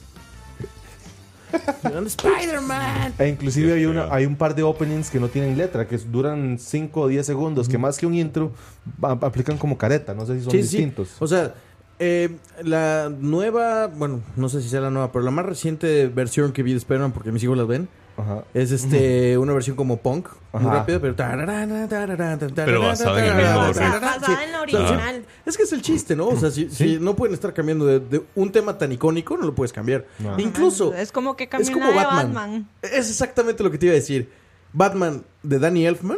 ¿Dónde Spider-Man? E inclusive hay, una, hay un par de openings que no tienen letra, que duran 5 o 10 segundos, que más que un intro a- aplican como careta, no sé si son Sí, sí. distintos. O sea, eh, la nueva, bueno, no sé si sea la nueva, pero la más reciente versión que vi de Spider-Man, porque mis hijos las ven, Ajá. es este una versión como punk, muy rápido, pero... Pero basada en el mismo Basada en la original. Es que es el chiste, ¿no? O sea, si, si no pueden estar cambiando de, de un tema tan icónico, no lo puedes cambiar. No. Incluso, Es como que es como Batman. Batman. Es exactamente lo que te iba a decir. Batman de Danny Elfman.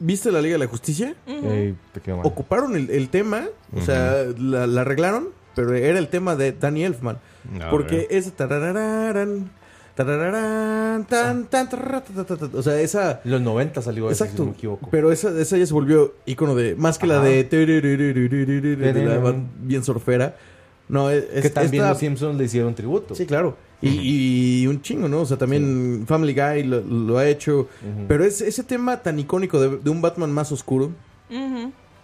¿Viste la Liga de la Justicia? Ey, te quedó mal. Ocuparon el, el tema, o sea, la, la arreglaron, pero era el tema de Danny Elfman. Porque ver. es tarararán, tarararán, tan, tan, tarara, ta, ta, ta, ta. o sea, esa Los 90 salió ese, si Exacto, no me equivoco. pero esa, esa ya se volvió icono de más que la de, de la bien surfera. No, es, que también esta- los Simpsons le hicieron tributo. Sí, claro. Y, y un chingo, ¿no? O sea, también Family Guy lo, lo ha hecho. Pero es, ese tema tan icónico de, de un Batman más oscuro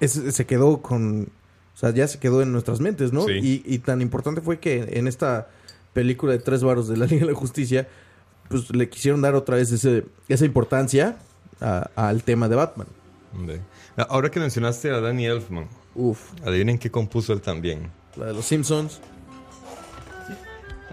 es- se quedó con... O sea, ya se quedó en nuestras mentes, ¿no? Sí. Y, y tan importante fue que en esta película de tres varos de la Liga de la Justicia, pues le quisieron dar otra vez ese, esa importancia al tema de Batman. Ahora que mencionaste a Danny Elfman, Uf, adivinen qué compuso él también. la de los Simpsons.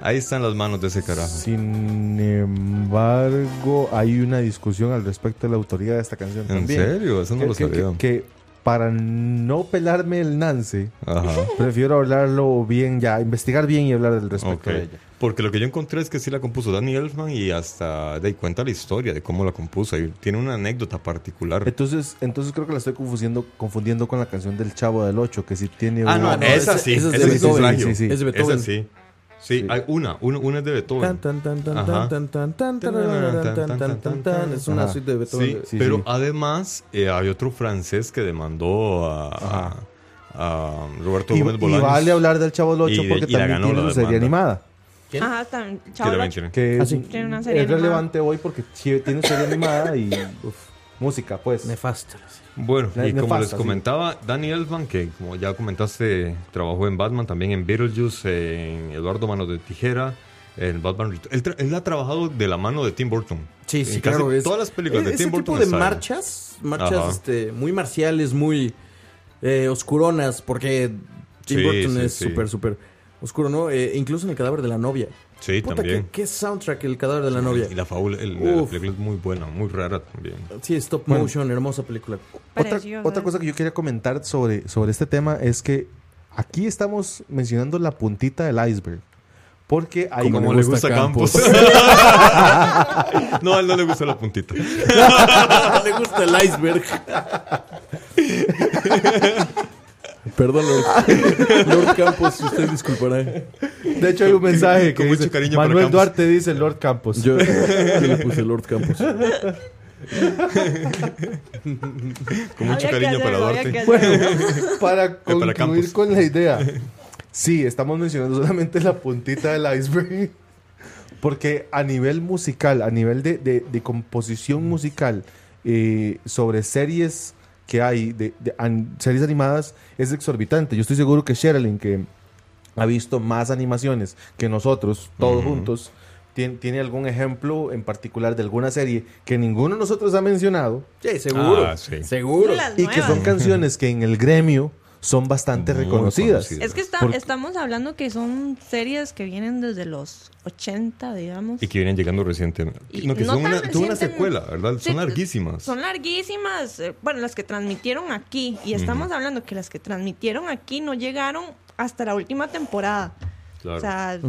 Ahí están las manos de ese carajo. Sin embargo, hay una discusión al respecto de la autoría de esta canción ¿En también. serio? Eso no que, lo que- sabía. que- que para no pelarme el Nance, Ajá. prefiero hablarlo bien ya, investigar bien y hablar del respecto Ok. de ella. Porque lo que yo encontré es que sí la compuso Danny Elfman y hasta de ahí cuenta la historia de cómo la compuso. Y tiene una anécdota particular. Entonces, entonces creo que la estoy confundiendo, confundiendo con la canción del Chavo del 8, que sí tiene Ah, un- no, no, esa sí. ese es de Esa es un Beethoven. plagio. Sí, sí. Es de Beethoven. Esa sí. Sí, hay una, una, una es de Beethoven. Es una Ajá. suite de Beethoven. Sí, Sí, pero sí. además eh, hay otro francés que demandó a, a- a Roberto Y, Gómez y Bolaños. vale hablar del Chavo del 8 Y de- porque y también tiene su serie animada. ¿Quién? Ajá, también. Que Chavo también del Ocho. tiene. Que Ah, es, sí. Tiene una serie es animada. relevante hoy porque tiene serie animada y uf, música, pues. Nefasta. Bueno, y como les sí. comentaba, Danny Elfman, que como ya comentaste, trabajó en Batman, también en Beetlejuice, en Eduardo Manos de Tijera, en Batman él, él ha trabajado de la mano de Tim Burton. Sí, En sí, casi claro. es- Todas las películas de ese Tim Burton tipo de marchas, marchas este, muy marciales, muy eh, oscuronas, porque Tim Sí, Burton sí, es sí. súper, súper oscuro, ¿no? Eh, incluso en el cadáver de la novia. Sí, Puta, también. ¿qué, qué soundtrack el cadáver de la novia? Y la fábula, el, la película es muy buena, muy rara también. Sí, stop Bueno. motion, hermosa película. Otra, otra cosa que yo quería comentar sobre, sobre este tema es que aquí estamos mencionando la puntita del iceberg. Porque hay Como le le gusta gusta Campos. no, a él no le gusta la puntita. Le gusta el iceberg. Perdón, Lord, Lord Campos, usted disculpará. De hecho, hay un mensaje que Con mucho dice, cariño para Manuel Campos. Duarte dice Lord Campos. Yo, yo le puse Lord Campos. Con mucho Había que cariño para hacerlo, había Duarte. Bueno, hacerlo. para concluir Campos. con la idea. Sí, estamos mencionando solamente la puntita del iceberg. Porque a nivel musical, a nivel de, de- de composición musical, eh, sobre series que hay, de, de an- series animadas, es exorbitante. Yo estoy seguro que Sherilyn, que ha visto más animaciones que nosotros, todos Ujú. juntos, tien- tiene algún ejemplo en particular de alguna serie que ninguno de nosotros ha mencionado Sí, seguro. Ah, sí. Seguro. Las y que son canciones que en el gremio son bastante Muy reconocidas. conocidas. Es que está- Porque- estamos hablando que son series que vienen desde los 80, digamos. Y que vienen llegando recientemente. Y No, que no son tan una, secuela, ¿verdad? Sí, son larguísimas. Son larguísimas. eh, Bueno, las que transmitieron aquí. Y estamos hablando que las que transmitieron aquí no llegaron hasta la última temporada. Claro. O sea,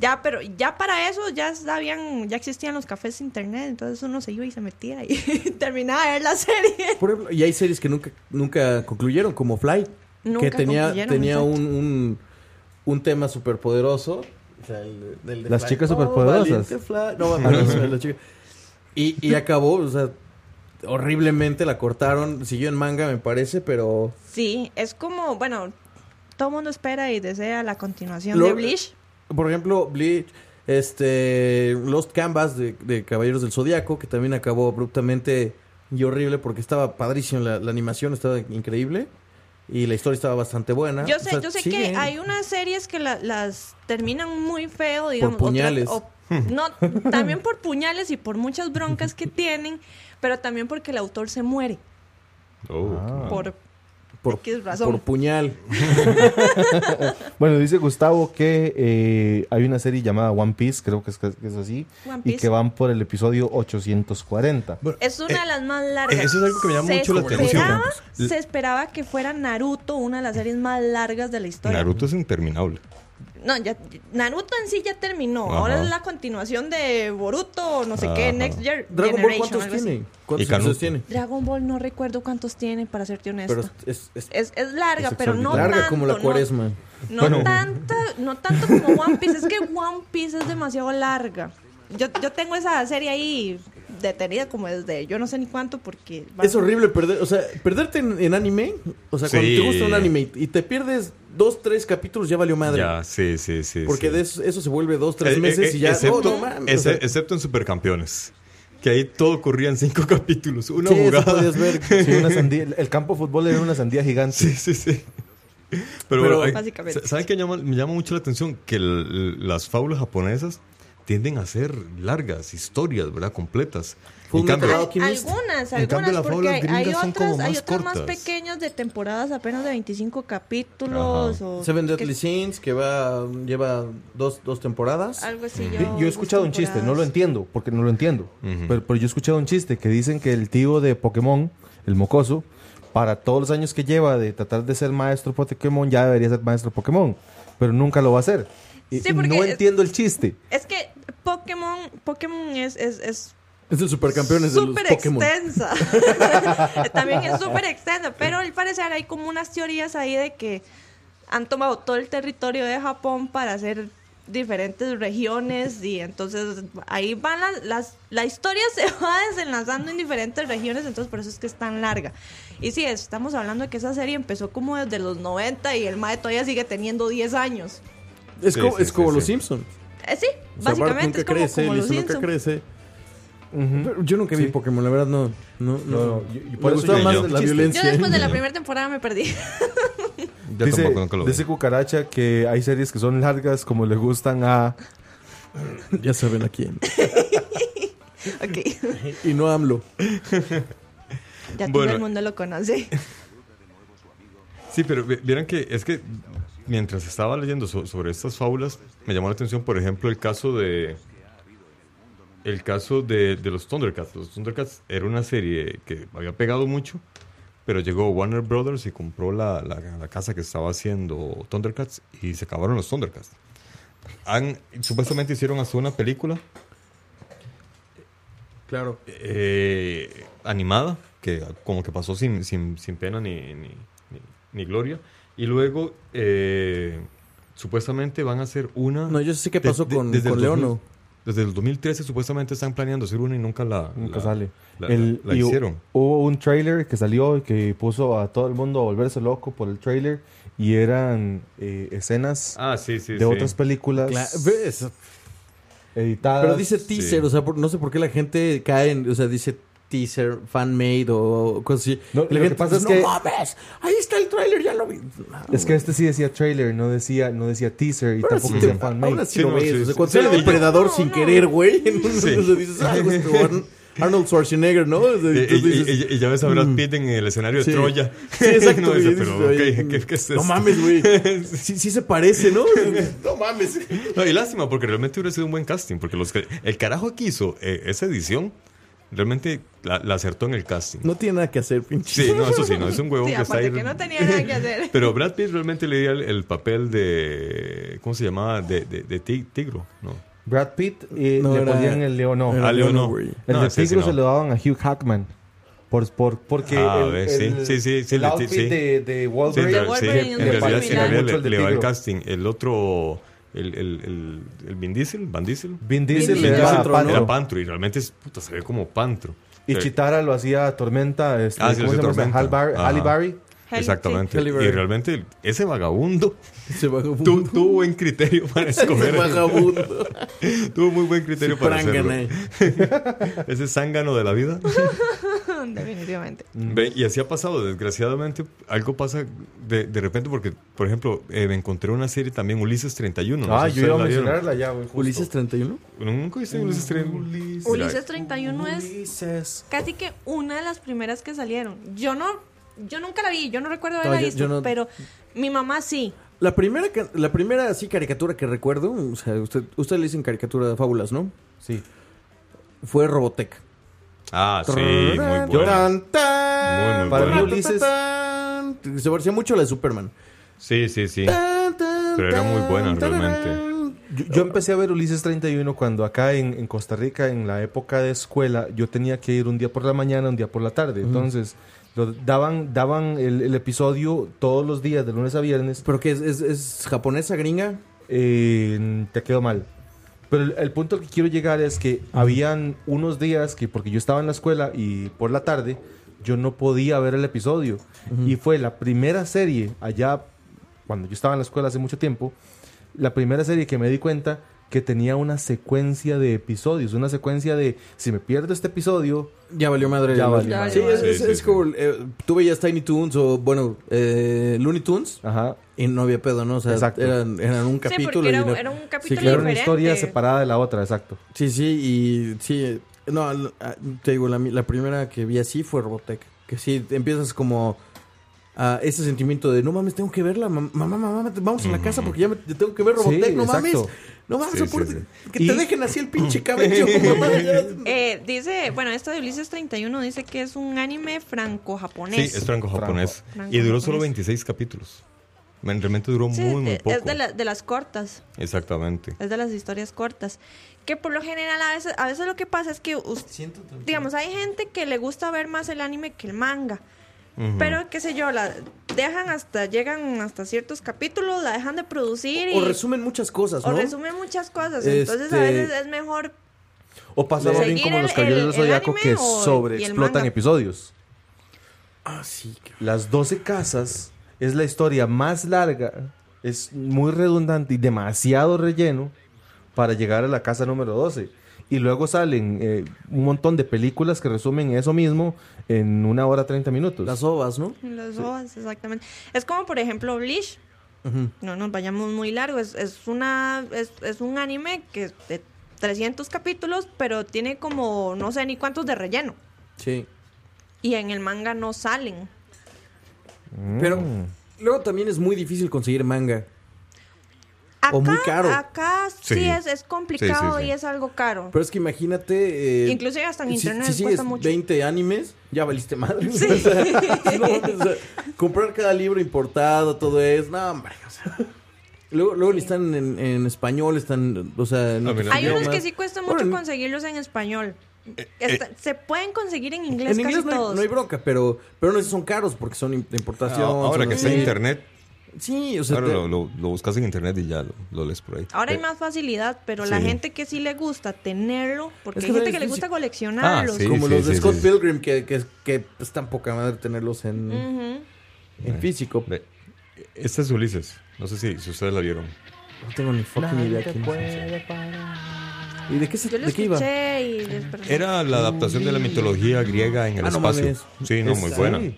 ya, pero ya para eso ya sabían, ya existían los cafés internet, entonces uno se iba y se metía y terminaba de ver la serie. Por ejemplo, y hay series que nunca, nunca concluyeron, como Fly. Nunca que tenía, tenía un, un, un tema súper poderoso. O sea, el, del de Las Fly. chicas Oh, superpoderosas. valiente. No, chica. Y, y acabó, o sea, horriblemente la cortaron. Siguió en manga, me parece, pero. Sí, es como, bueno, todo el mundo espera y desea la continuación Lo- de Bleach. Por ejemplo, Bleach, este, Lost Canvas de, de Caballeros del Zodiaco, que también acabó abruptamente y horrible porque estaba padrísimo la, la animación, estaba increíble y la historia estaba bastante buena. Yo O sé, sea, yo sé sigue. que hay unas series que la- las terminan muy feo, digamos. o puñales. tra- o- No, también por puñales y por muchas broncas que tienen, pero también porque el autor se muere. Oh. Ah. Por, Por, razón. por puñal. Bueno, dice Gustavo que eh, hay una serie llamada One Piece, creo que es, que es así, y que van por el episodio 840. Es una de las más largas. eh, eso es algo que me llama se mucho la atención. Se esperaba que fuera Naruto, una de las series más largas de la historia. Naruto es interminable. No, ya, Naruto en sí ya terminó. Ajá. Ahora es la continuación de Boruto, no sé qué. Next Year Dragon Ball, Generation, ¿cuántos tiene? ¿Cuántos episodios tiene? Dragon Ball no recuerdo cuántos tiene, para serte honesta. Pero es, es- es, es larga, es pero no larga tanto, como la no- cuaresma. No, tanta, no tanto como One Piece. Es que One Piece es demasiado larga. Yo, yo tengo esa serie ahí detenida como desde yo no sé ni cuánto porque... Es horrible perder, o sea, perderte en, en anime, o sea, cuando te gusta un anime y te pierdes dos, tres capítulos, ya valió madre. Ya, sí, sí, sí. Porque sí. de eso, eso se vuelve dos, tres Eh, meses eh, y ya... Excepto, oh, no mames, ese- o sea, excepto en Supercampeones. Que ahí todo ocurría en cinco capítulos. Una sí, eso jugada. podías ver. Sí, una sandía- el campo de fútbol era una sandía gigante. Sí, sí, sí. Pero, Pero- hay- Básicamente. ¿saben qué llama, me llama mucho la atención? Que el- las fábulas japonesas tienden a ser largas, historias, ¿verdad? Completas. En cambio, Al- algunas, En cambio, algunas, las porque fábulas hay, hay son otras, hay más otras más pequeñas de temporadas apenas de 25 capítulos o Seven Deadly Sins, que va, lleva dos, dos temporadas. algo así. Yo, Yo, yo he escuchado un chiste, no lo entiendo, porque no lo entiendo. Pero, pero yo he escuchado un chiste que dicen que el tío de Pokémon, el mocoso, para todos los años que lleva de tratar de ser maestro Pokémon, ya debería ser maestro Pokémon. Pero nunca lo va a hacer. Y, Sí, no entiendo el chiste. Es que Pokémon, Pokémon es, es, es Es el supercampeones de los súper Pokémon. extensa. También es súper extensa, pero al parecer hay como unas teorías ahí de que han tomado todo el territorio de Japón para hacer diferentes regiones y entonces ahí van las, las la historia se va desenlazando en diferentes regiones entonces por eso es que es tan larga y sí estamos hablando de que esa serie empezó como desde los 90 y el mae todavía sigue teniendo 10 años Es Sí, como, sí, es sí, como sí. los Simpsons. Eh, sí O sea, Bart básicamente nunca es como, crece, como los Lisa nunca crece. Yo nunca vi Sí. Pokémon, la verdad no. No, no. Yo- y Me por eso gustaba yo- más yo- la violencia. yo después de la Yo- primera temporada me perdí ya dice, tampoco nunca lo vi. dice Cucaracha que hay series que son largas como le gustan a... Ya saben a quién. ok Y no AMLO. ya todo Bueno. el mundo lo conoce Sí, pero vi- vieran que es que mientras estaba leyendo so- sobre estas fábulas, me llamó la atención, por ejemplo, el caso de. El caso de, de los Thundercats. Los Thundercats era una serie que había pegado mucho, pero llegó Warner Brothers y compró la, la- la casa que estaba haciendo Thundercats y se acabaron los Thundercats. Han, supuestamente hicieron hasta una película Claro. eh, animada, que como que pasó sin, sin, sin pena ni, ni, ni- ni gloria. Y luego, eh, supuestamente van a hacer una... No, yo sé qué pasó de- con, desde con el 2000 Leono. Desde el 2013 supuestamente están planeando hacer una y nunca la, Nunca la- sale. la- El- la y hu- hicieron. Hubo un trailer que salió y que puso a todo el mundo a volverse loco por el trailer y eran eh, escenas Ah, sí, sí, de sí. otras películas Cla- ¿ves? editadas. Pero dice teaser, o sea, por- no sé por qué la gente cae en, o sea, dice teaser, fan-made o cosas así. No, lo que pasa dice, es no que- mames, ahí está el trailer, ya lo vi. No, Es que este sí decía trailer, no decía, no decía teaser y tampoco sí te- decía fan ahora sí Sí, lo no, ves. sí, o sea, cuando Sí, sale no, Depredador no, sin no. querer, güey. Sí. Entonces dices, ah, este Arn- Arnold Schwarzenegger, ¿no? O sea, Y, entonces y- dices, y- y ya ves a Brad mm. Pitt en el escenario de. Troya. Sí, exacto. No, y dice, dices, pero, "Oye, ok, ¿qué, qué es no esto?" mames, güey. Sí, sí se parece, ¿no? no mames. No, y lástima, porque realmente hubiera sido un buen casting. Porque los que, el carajo que hizo eh, esa edición, realmente la, la acertó en el casting. No tiene nada que hacer, pinche. Sí, no, eso sí, no, es un huevón Sí, que está aparte ahí. que no tenía nada que hacer. Pero Brad Pitt realmente le dio el, el papel de. ¿Cómo se llamaba? De, de, de ti- Tigro, ¿no? Brad Pitt eh, No, le era- ponían el león, no. era Ah, Leo no. El No, de sí Tigro no. se lo daban a Hugh Hackman. Por, por, porque Ah, el, ves, sí, el- sí, sí, sí, el outfit sí. de, de Sí, Wolverine en, De real- sí, Wolverine en realidad, Mucho le, le va el casting. El otro, el, el, el, el Vin Diesel, Van Diesel. Vin Diesel Vin Pantro. Era Pantro y realmente es, puta, se ve como Pantro. Y Sí. Chitara lo hacía Tormenta. Este, Ah, sí, ¿Cómo lo se llama? Hal Tormenta. Bar- Ajá. Halle Berry. Exactamente. Y realmente ese vagabundo Ese vagabundo. tu- tuvo buen criterio para escoger. Ese vagabundo. tuvo muy buen criterio para hacerlo. Ese zángano de la vida. definitivamente. Ve, y así ha pasado, desgraciadamente, algo pasa de, de repente porque, por ejemplo, eh, me encontré una serie también, Ulises 31. no Ah, yo iba a mencionarla ya, güey. justo. Ulises 31. ¿Nunca viste Ulises 31? Ulises 31 es Ulises. casi que una de las primeras que salieron. Yo no, yo nunca la vi, yo no recuerdo No, haberla yo- visto, yo no- pero mi mamá sí. La primera, la primera así caricatura que recuerdo, o sea, usted, usted le dicen caricatura de fábulas, ¿no? Sí. Fue Robotech. Ah, sí, muy buena. Tan, tan, Muy, muy Para mí Ulises- tan, tan. Se parecía mucho a la de Superman. Sí, sí, sí. Tan, tan, Pero era muy buena, tan, realmente. Yo, yo empecé a ver Ulises 31 cuando acá en, en Costa Rica, en la época de escuela, yo tenía que ir un día por la mañana, un día por la tarde. Entonces, lo daban, daban el, el episodio todos los días, de lunes a viernes. ¿Pero qué es, es, es japonesa, gringa? Eh, te quedó mal. Pero el, el punto al que quiero llegar es que habían unos días que, porque yo estaba en la escuela y por la tarde, yo no podía ver el episodio. Y fue la primera serie allá, cuando yo estaba en la escuela hace mucho tiempo, la primera serie que me di cuenta que tenía una secuencia de episodios, una secuencia de si me pierdo este episodio, Ya valió madre. Ya valió madre. Sí, es, Sí, es- sí, es sí. como... eh, tú veías Tiny Toons o, bueno, eh, Looney Tunes ajá, y no había pedo, ¿no? O sea, Exacto. eran, eran un Sí, capítulo porque era, y no- era un capítulo claro. era una historia separada de la otra, exacto. Sí, sí, y sí, no, te digo, la, mi- la primera que vi así fue Robotech, que sí, empiezas como a ese sentimiento de, no mames, tengo que verla, mam- mamá, mamá, vamos a la casa porque ya me, ya tengo que ver Robotech, Sí, no mames. No mames, Sí, sí, sí. que Y- te dejen así el pinche cabello. Eh, dice, bueno, esto de Ulises 31 dice que es un anime franco-japonés. Sí, es franco-japonés. Franco. Y duró solo Franco-japonés. 26 capítulos. Men- Realmente duró Sí, muy, muy poco. es de, la- de las cortas. Exactamente. Es de las historias cortas. Que por lo general a veces, a veces lo que pasa es que, digamos, hay gente que le gusta ver más el anime que el manga. Pero, qué sé yo, la dejan hasta, llegan hasta ciertos capítulos, la dejan de producir y, O resumen muchas cosas, o ¿no? resumen muchas cosas. Entonces, a Este- veces es mejor O pasaba bien como el- los caballeros del anime que o- sobreexplotan episodios. Ah, sí. Las 12 casas es la historia más larga, es muy redundante y demasiado relleno para llegar a la casa número 12. Y luego salen eh, un montón de películas que resumen eso mismo en una hora 30 minutos. Las ovas, ¿no? Los ovas, exactamente. Es como, por ejemplo, Bleach. No nos vayamos muy largo. Es, es, una, es, es un anime que de 300 capítulos, pero tiene como no sé ni cuántos de relleno. Sí. Y en el manga no salen. Pero luego también es muy difícil conseguir manga. Acá, O muy caro. Acá sí, Sí. es, es complicado Sí, sí, sí. y es algo caro. Pero es que imagínate. eh, Inclusive hasta en si- internet si, cuesta sigues mucho. 20 animes, ya valiste madre. Sí. O sea, no, o sea, comprar cada libro importado, todo es. No, hombre. o sea. luego, luego están en, en español, están. O sea, en Ah. Hay unos que sí cuesta mucho conseguirlos en español. Está- se pueden conseguir en inglés En inglés no hay, no hay bronca, pero, pero no son caros porque son importación. Ah, Ahora son que está en así. internet, Sí, o sea, ahora te- lo, lo- lo buscas en internet y ya lo, lo lees por ahí. Ahora hay Eh, más facilidad, pero la gente que sí le gusta tenerlo, porque Es hay gente que le gusta coleccionarlos. Ah, sí. como los de sí, Scott sí. Pilgrim, que, que, que es tan poca madre tenerlos en, físico. Ve, Este es Ulises. No sé si, si ustedes la vieron. No tengo ni fucking idea quién es. ¿Y de qué, se, Yo lo de qué iba? escuché y. Era la adaptación de la mitología griega en el Ah, no espacio. mames. sí, no, muy buena. sí.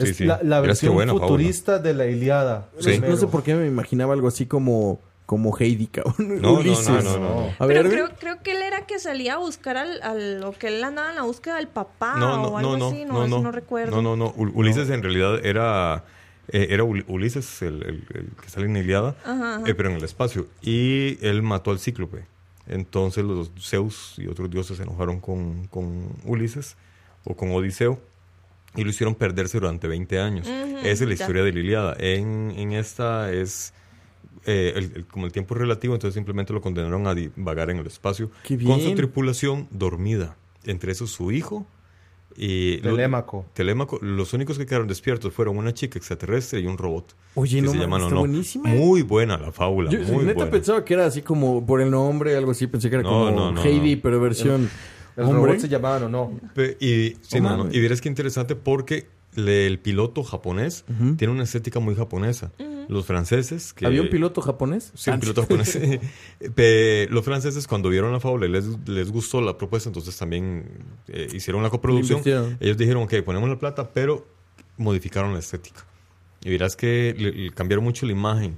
Sí, Es sí. la, la versión futurista de la Iliada. No, Sí. sé- no sé por qué me imaginaba algo así como, como Heidi, cabrón. No, no, Ulises. no, no, no, no. A Pero ver, creo, creo que él era que salía a buscar al, al- o que él andaba en la búsqueda del papá no, o no, algo no, no, así, no, no, eso no, no recuerdo. No, no, no. Ul- Ulises en realidad era, eh, era Ul- Ulises, el, el- el que sale en Iliada, Ajá, ajá. eh, pero en el espacio. Y él mató al cíclope. Entonces los Zeus y otros dioses se enojaron con, con Ulises o con Odiseo y lo hicieron perderse durante 20 años. Esa es la ya. historia de la Iliada. En, en esta es... eh, el- el- como el tiempo es relativo, entonces simplemente lo condenaron a divagar en el espacio con su tripulación dormida. Entre esos su hijo y... lo- Telémaco. Telémaco. Los únicos que quedaron despiertos fueron una chica extraterrestre y un robot. Oye, que no se llama está Nono. buenísima. Muy buena la fábula. yo muy neta buena. pensaba que era así como por el nombre, algo así. Pensé que era No, como no, no, Heidi, no. pero versión. ¿El Hombre. robot se llamaban o no? Y, sí, No no, no. y verás qué interesante porque le- el piloto japonés tiene una estética muy japonesa. Los franceses... Que, ¿Había un piloto japonés? Sí, un piloto japonés. Pe- los franceses cuando vieron la fábula y les, les gustó la propuesta, entonces también eh, hicieron la coproducción. Ellos dijeron, ok, ponemos la plata, pero modificaron la estética. Y verás que le- le cambiaron mucho la imagen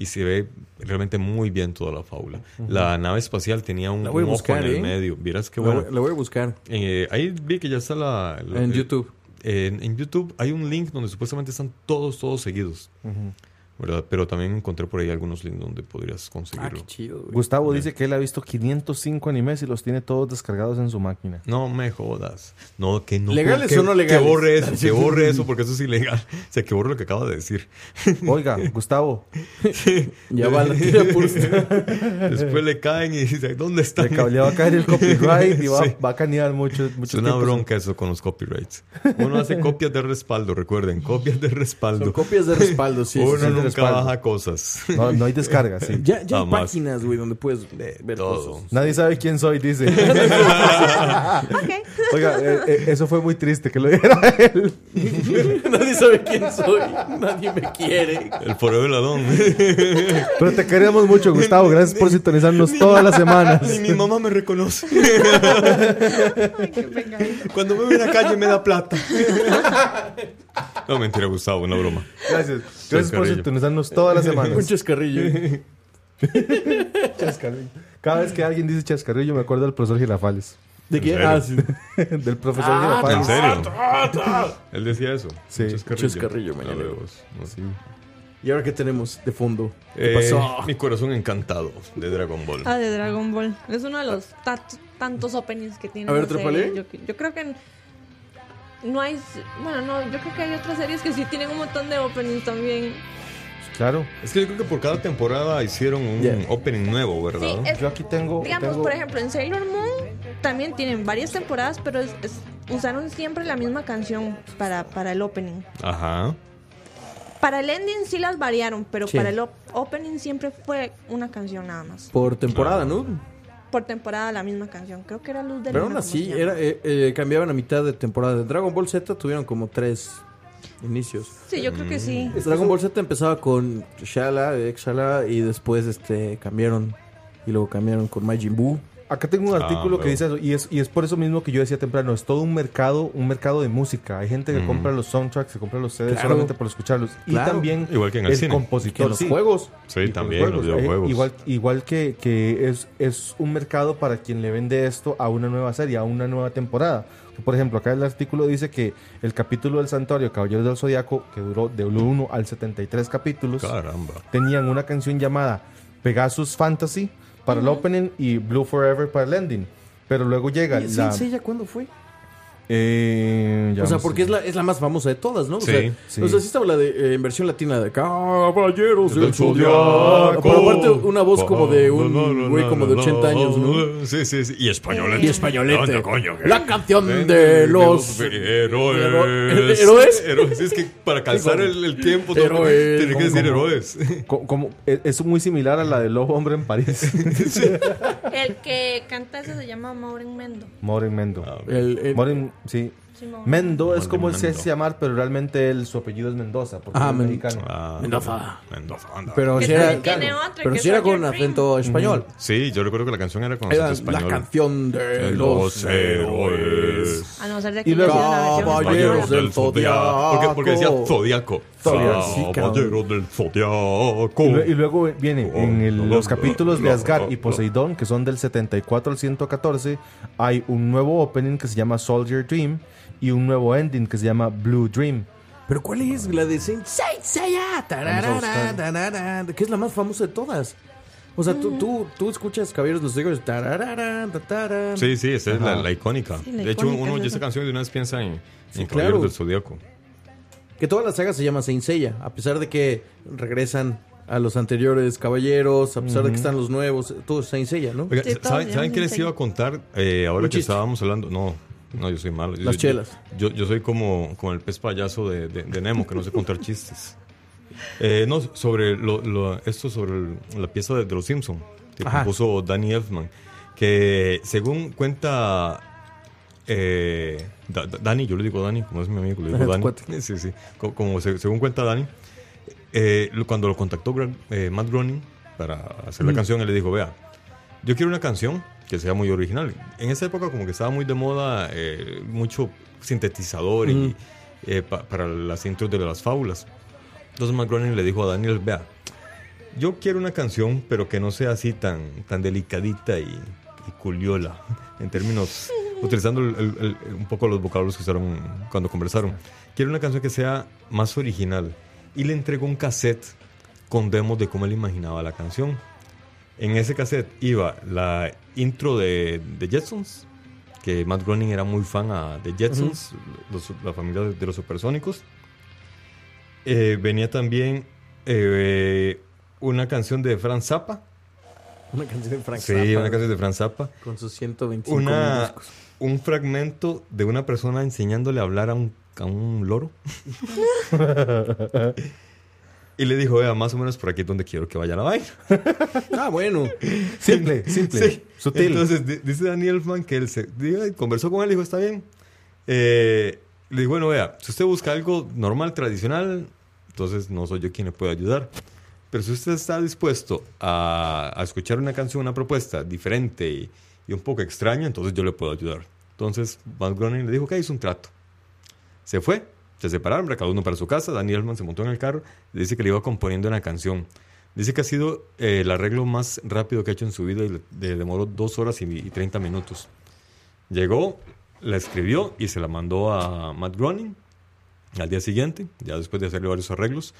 y se ve realmente muy bien toda la fábula. La nave espacial tenía un, un ojo en el ¿eh? medio. Verás qué La bueno. la voy a buscar. Eh, ahí vi que ya está la... la- En YouTube. En, en YouTube hay un link donde supuestamente están todos, todos seguidos. ¿Verdad? Pero también encontré por ahí algunos links donde podrías Ah, conseguirlo. qué chido, güey. Gustavo dice que él ha visto 505 animes y los tiene todos descargados en su máquina. No me jodas. No, que no. ¿Legales que, o no legales? Que borre eso, que borre eso porque eso es ilegal. O sea, que borre lo que acaba de decir. Oiga, Gustavo, Ya va la tira pulsa. Después le caen y dicen, ¿dónde está? le, va a caer el copyright y va, Sí. va a canear mucho, Es mucho una tiempo. bronca eso con los copyrights. Uno hace copias de respaldo, recuerden, copias de respaldo. Son copias de respaldo, sí. sí, Uno sí. Nunca respaldo. baja cosas. No, no hay descarga, sí. Ya, ya hay Jamás. páginas, güey, donde puedes ver todo. cosas. Nadie sabe quién soy, dice. Ok. Oiga, eh, eh, eso fue muy triste que lo dijera él. Nadie sabe quién soy. Nadie me quiere. El foreo veladón. Pero te queremos mucho, Gustavo. Gracias por sintonizarnos todas las semanas. Ni mi mamá me reconoce. Cuando me ve en la calle me da plata. No, mentira, Gustavo, una broma. Gracias. Gracias por sintonizarnos todas las Un semanas. chascarrillo. Chascarrillo. Cada vez que alguien dice chascarrillo, me acuerdo del profesor Girafales. ¿De quién? Ah, sí. del profesor Ah, ¿En Girafales. serio? Él decía eso. Sí. Un Chascarrillo. Chascarrillo, mañana. No sé. ¿Y ahora qué tenemos de fondo? ¿Qué Eh, pasó? Mi corazón encantado de Dragon Ball. Ah, de Dragon Ball. Es uno de los tantos openings que tiene. A ver. Yo, yo creo que no hay. Bueno, no, yo creo que hay otras series que sí tienen un montón de openings también. Claro. Es que yo creo que por cada temporada hicieron un Yeah. opening nuevo, ¿verdad? Sí, es- Yo aquí tengo. Digamos, tengo- por ejemplo, en Sailor Moon también tienen varias temporadas, pero es- es- usaron siempre la misma canción para, para el opening. Ajá. Para el ending sí las variaron, pero Sí. para el op- opening siempre fue una canción nada más. Por temporada, ¿no? Por temporada la misma canción. Creo que era Luz de Pero aún ¿cómo se así, era, eh, eh, cambiaban a mitad de temporada. De Dragon Ball Z tuvieron como tres inicios. Sí, yo creo que sí. Dragon Ball Z empezaba con Shala, Exhala, y después este cambiaron. Y luego cambiaron con Majin Buu. Acá tengo un Ah, artículo que dice eso, y es, y es por eso mismo que yo decía temprano, es todo un mercado, un mercado de música. Hay gente que Mm. compra los soundtracks, que compra los CDs Claro. solamente por escucharlos. Y Claro. también Igual que en el cine. compositor. En los sí. juegos. Sí, Y también los juegos. Eh, videojuegos. igual igual que, que es, es un mercado para quien le vende esto a una nueva serie, a una nueva temporada. Por ejemplo, acá el artículo dice que el capítulo del Santuario Caballeros del Zodiaco, que duró de 1 al 73 capítulos, Caramba. tenían una canción llamada Pegasus Fantasy para el opening y Blue Forever para el ending. Pero luego llega ¿Y la... Seiya cuándo fue? Eh, O sea, porque es la, es la más famosa de todas, ¿no? O Sí, sea, sí. o sea, sí estaba la de eh, en versión latina de Caballeros del Zodiaco. Pero aparte una voz como de un güey como de 80 años, ¿no? Sí, sí, sí. Y españolete. Y españolete. La canción De- de los héroes. ¿Héroes? Héroes. Es que para calzar el, el tiempo Héroes. tiene que decir héroes. Como, es, muy similar a la del Lobo Hombre en París. El que canta ese se llama Maureen Mendo. Maureen Mendo. Ah, El- el- Maureen, sí. Mendo es como se Mendo. hace llamar, pero realmente él, su apellido es Mendoza, porque Ah, es Men- mexicano. Ah, Mendoza. Mendoza, anda. pero Que si era, tiene otra, pero que si era con acento español. Sí, yo recuerdo que la canción era con Era acento la español. canción de Los los héroes. A no ser de que Y luego- versión Caballeros española. del Zodiaco. Porque, porque decía zodiaco. Sí, Caballeros del zodiaco. Y, y luego viene en el- los capítulos de Asgard y. Poseidón, que son del 74 al 114, hay un nuevo opening que se llama Soldier Dream y un nuevo ending que se llama Blue Dream. Pero ¿cuál es la de Saint Saint Seiya? Tararara, buscar. tararara, que es la más famosa de todas. O sea, tú, tú, tú escuchas Caballeros de los Zodiacos. Sí, sí, esa es la, la icónica. Sí, la de hecho, icónica uno es oye esa. canción y de una vez piensa en, en claro. Caballeros del Zodíaco. Que toda la saga se llama Saint Seiya, a pesar de que regresan a los anteriores caballeros, a pesar de que están los nuevos, todo es Saint Seiya, ¿no? Oiga, Sí, todos ¿saben, se ¿saben llaman qué les iba a contar eh, ahora Un que chiste. estábamos hablando? No, no, yo soy malo. Las yo- chelas. Yo, yo soy como, como el pez payaso de, de- de Nemo, que no sé contar chistes. Eh, no, sobre lo, lo- esto sobre el- la pieza de, de Los Simpson que Ajá. compuso Danny Elfman, que según cuenta eh, Da- Da- Dani, yo le digo Dani, como es mi amigo, le digo Dani. Sí, sí. Co- Como, se- según cuenta Dani, eh, cuando lo contactó eh, Matt Groening para hacer la canción, él le dijo, vea, yo quiero una canción que sea muy original. En esa época como que estaba muy de moda eh, mucho sintetizador y, eh, pa- para las intros de las fábulas. Entonces Matt Groening le dijo a Daniel, vea, yo quiero una canción, pero que no sea así tan, tan delicadita y, y culiola, en términos, utilizando el- el- el- un poco los vocablos que usaron cuando conversaron. Quiero una canción que sea más original. Y le entregó un cassette con demos de cómo él imaginaba la canción. En ese cassette iba la intro de, de Jetsons, que Matt Groening era muy fan a- de Jetsons, los- la familia de, de los supersónicos. Eh, venía también eh, una canción de Franz Zappa. Una canción de Frank Sí, Zappa, una canción de Franz Zappa. Con sus 125 Una, discos. un fragmento de una persona enseñándole a hablar a un, a un loro. y le dijo, vea, más o menos por aquí es donde quiero que vaya la vaina. Ah, bueno. Simple, simple, Sí. sutil. Entonces di- dice Daniel Elfman que él se conversó con él y dijo, está bien. Eh, le dijo, bueno, vea, si usted busca algo normal, tradicional, entonces no soy yo quien le puede ayudar. Pero si usted está dispuesto a, escuchar una canción, una propuesta diferente y, un poco extraña, entonces yo le puedo ayudar. Entonces Van Groening le dijo que hizo un trato. Se fue, se separaron, cada uno para su casa. Daniel Elfman se montó en el carro y dice que le iba componiendo una canción. Dice que ha sido eh, el arreglo más rápido que ha hecho en su vida y le demoró dos horas y, y 30 minutos. Llegó, la escribió y se la mandó a Matt Groening al día siguiente, ya después de hacerle varios arreglos.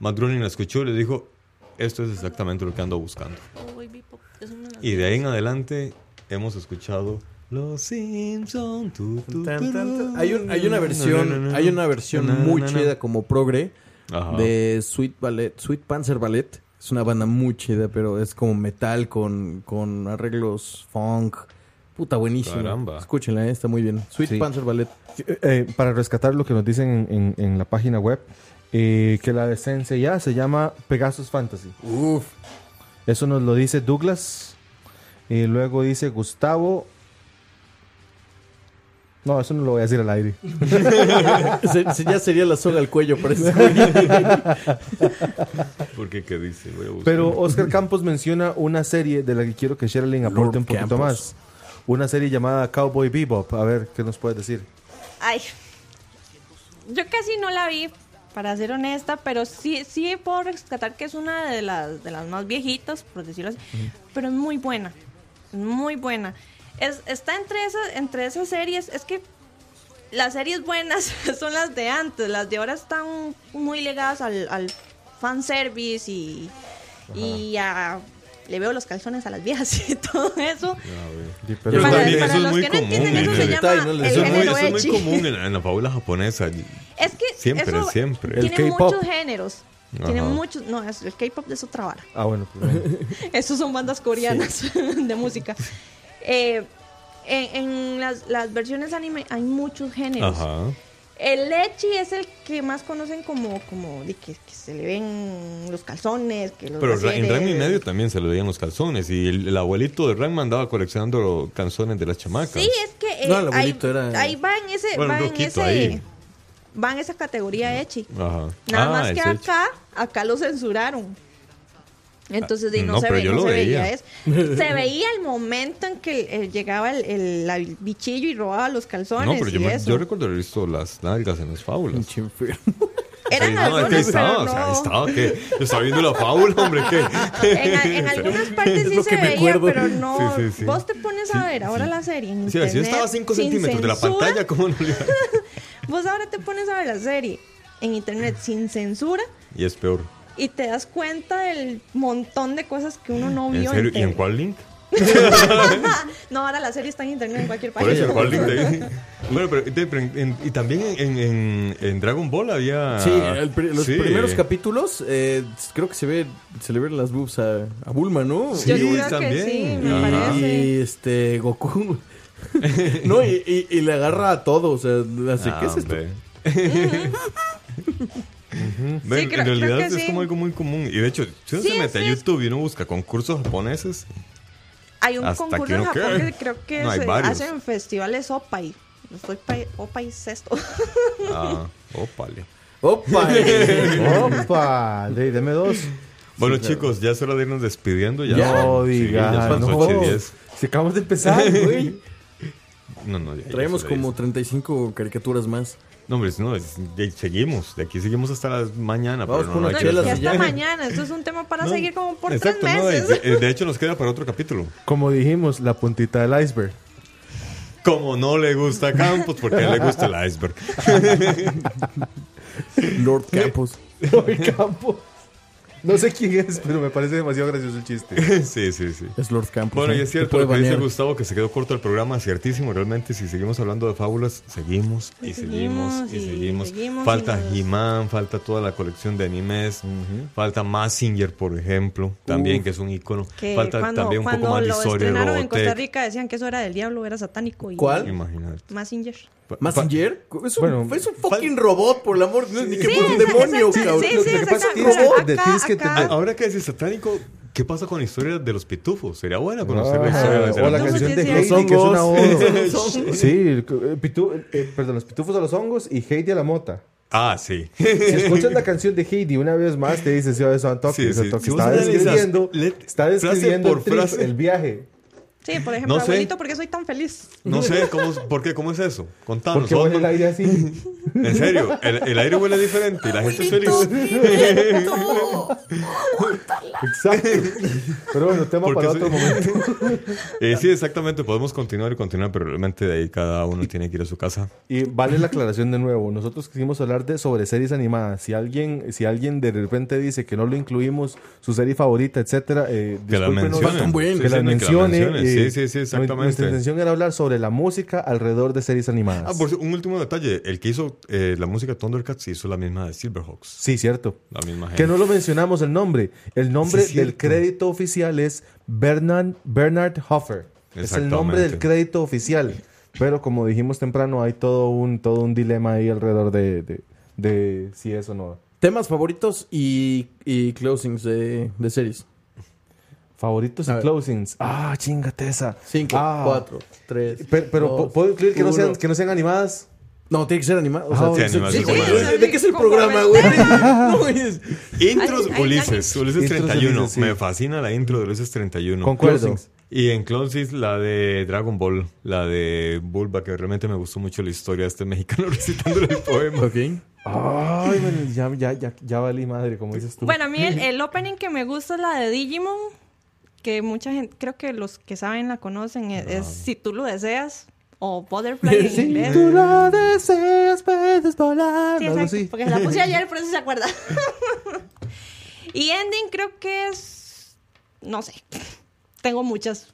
Matt Groening la escuchó y le dijo, esto es exactamente lo que ando buscando. Las Y de ahí en adelante hemos escuchado Los Simpson. tu, tu, Tan, tu, tan, tu, tan. Hay, un- hay una na, versión, hay una versión muy chida como progre Ajá. de Sweet Ballet, Sweet Panzer Ballet. Es una banda muy chida, pero es como metal con, con arreglos funk. Puta, buenísimo. Caramba. Escúchenla, eh, está muy bien. Sweet Sí. Panzer Ballet. Eh, eh, para rescatar lo que nos dicen en, en- en la página web, eh, que la decencia ya se llama Pegasus Fantasy. Uf. Eso nos lo dice Douglas. Y luego dice Gustavo. No, eso no lo voy a decir al aire. Se- se- ya sería la soga al cuello para ese güey. ¿Por qué? ¿Qué dice? Voy a buscar. Pero Oscar Campos menciona una serie de la que quiero que Sherilyn aporte Lord un poquito Campos. más. Una serie llamada Cowboy Bebop. A ver, ¿qué nos puedes decir? Ay, yo casi no la vi, para ser honesta, pero sí, sí puedo rescatar que es una de las, de las más viejitas, por decirlo así, pero es muy buena, muy buena. Es, está entre esas, entre esas series, es que las series buenas son las de antes, las de ahora están muy ligadas al, al fanservice y, y a... Le veo los calzones a las viejas y todo eso. Sí, Pero Para- también para eso es los muy que no común. entienden, eso en se llama ¿no? Eso es muy, eso es muy común en, en la fábula japonesa. Es que Siempre, eso siempre. El tiene muchos géneros. Ajá. Tiene muchos. No, es- el K-pop es otra vara. Ah, bueno, pues bueno. Esos son bandas coreanas de música. Eh, en en las, las versiones anime hay muchos géneros. Ajá. El Echi es el que más conocen como, como de que, que se le ven los calzones, que los Pero en Ranma y medio también se le veían los calzones. Y el, el abuelito de Ranma andaba coleccionando los calzones de las chamacas. Sí, es que eh, No, el ahí, abuelito era- ahí va en ese, Bueno, va en ese, ahí. Va en esa categoría Echi. Ajá. Nada Ah, más que ese hecho. acá, acá lo censuraron. Entonces, di, no, no, se, pero ve- yo no lo se veía veía. eso. Se veía el momento en que eh, llegaba el, el- el bichillo y robaba los calzones No, pero yo, y me- eso. yo recuerdo haber visto las nalgas en las fábulas. Eran Sí, no, es que estaba, pero o sea, ahí no. estaba, que Yo estaba viendo la fábula, hombre, que... En, en algunas partes Es sí se me veía, acuerdo. pero no. Sí, sí, sí. Vos te pones a ver ahora la serie en Sí, yo internet, estaba a 5 sin centímetros de la censura, pantalla, ¿cómo no le iba? Vos ahora te pones a ver la serie en internet sin censura Y es peor. y te das cuenta del montón de cosas que uno no ¿En vio. serio? ¿Y en cuál link? No, ahora la serie está en internet en cualquier Por página. eso, ¿cuál link de? Bueno, pero, de- pero en- en- y también en, en, en Dragon Ball había... Sí, el los Sí. primeros capítulos, eh, creo que se ve, se le ven las boobs a, a Bulma, ¿no? Sí, Yo creo que también. sí, me parece. Y este, Goku. no, y, y- y le agarra a todo, o sea, así, Ah, ¿qué es esto? hombre. Ven, Sí, creo- en realidad creo que es sí. como algo muy común. Y de hecho, si uno Sí, se mete a YouTube y uno busca concursos japoneses, Hay un concurso que en Japón que creo que No, se hacen festivales Opai. Estoy pa Opai sexto. Ah, ópale. ¡Opa! Opa, de, deme dos. Bueno, chicos, ya es hora de irnos despidiendo. Ya, No Sí, diga, ya son las no. 8 y 10. Si acabamos de empezar, güey. No, no, ya- ya Traemos como irse. 35 caricaturas más. No, hombre, no, seguimos. De aquí seguimos hasta la mañana. Vamos pero por no, Y si hasta mañana. Esto es un tema para No, seguir como por Exacto, tres no, meses. de, de hecho nos queda para otro capítulo. Como dijimos, la puntita del iceberg. Como no le gusta a Campos, porque a él le gusta el iceberg. Lord Campos. El campo. No sé quién es, pero me parece demasiado gracioso el chiste. sí, sí, sí. Es Lord Campos. Bueno, ¿eh? y es Te cierto lo que dice. Gustavo, que se quedó corto el programa, ciertísimo. Realmente, si seguimos hablando de fábulas, seguimos y Y seguimos seguimos, y y seguimos. seguimos, falta He-Man, falta toda la colección de animes, falta Massinger, por ejemplo, también, que es un icono. Falta cuando, también un poco cuando más de lo historia de estrenaron en Costa. Rica decían que eso era del diablo, era satánico. Y ¿Cuál? Imagínate. Massinger. ¿Messenger? Es un, Bueno, es un fucking robot, por el amor de Dios. Ni que Sí, fuera un demonio, cabrón. Lo que pasa es que Ah, Ahora que decís satánico, ¿qué pasa con la historia de los pitufos? Sería buena conocer la historia de o la los canción de sí, sí, Heidi, sí. que es una Los oda. Sí, eh, pitu- eh, perdón, los pitufos a los hongos y Heidi a la mota. Ah, sí. Si escuchas la canción de Heidi una vez más, te dices, yo eso Antoque, Sí, eso sí. Antoque". Si vos Está describiendo, está frase describiendo por el, trip, frase. el viaje. Sí, por ejemplo, No sé. abuelito, ¿por qué soy tan feliz? No sé, ¿cómo, ¿por qué? ¿Cómo es eso? Contanos. Porque huele el aire así. En serio, el, el aire huele diferente y la gente es feliz. Exacto. Pero bueno, tema para soy- otro momento. Eh, sí, exactamente, podemos continuar y continuar, pero realmente de ahí cada uno tiene que ir a su casa. Y vale la aclaración de nuevo. Nosotros quisimos hablar de sobre series animadas. Si alguien, si alguien de repente dice que no lo incluimos, su serie favorita, etcétera, eh, Que la mencione. Que la no, mencione. Sí, sí, sí, Nuestra exactamente. intención era hablar sobre la música alrededor de series animadas. Ah, por un último detalle. El que hizo eh, la música Thundercats hizo la misma de Silverhawks. Sí, cierto. La misma gente. Que no lo mencionamos el nombre. El nombre Sí, del crédito oficial es Bernard, Bernard Hoffer. Es el nombre del crédito oficial. Pero como dijimos temprano, hay todo un, todo un dilema ahí alrededor de, de, de si es o no. Temas favoritos y, y closings de, de series. Favoritos A y ver. closings. Ah, chingate esa. 5, Ah. 4, 3. Pero, pero ¿puedo incluir que no, sean, que no sean animadas? No, tiene que ser animado. O Ah, sea, sí, sí, animación, sí. ¿De qué es el programa, güey? tema. No, es- Intros Ay, Ulises. ay. Ulises Intros 31. Ulises, sí. Me fascina la intro de Ulises 31. Concuerdo. Closings. Y en Closings la de Dragon Ball, la de Bulba, que realmente me gustó mucho la historia de este mexicano recitándole el poema. Ok. Ay, bueno, ya, ya, ya, ya valí madre, como dices tú. Bueno, a mí el, el opening que me gusta es la de Digimon, que mucha gente, creo que los que saben la conocen, es, es Si tú lo deseas, o Butterfly en si inglés. tú lo deseas, puedes volar. Sí, exacto, porque la puse ayer, por eso se acuerda. y ending creo que es, no sé, tengo muchas.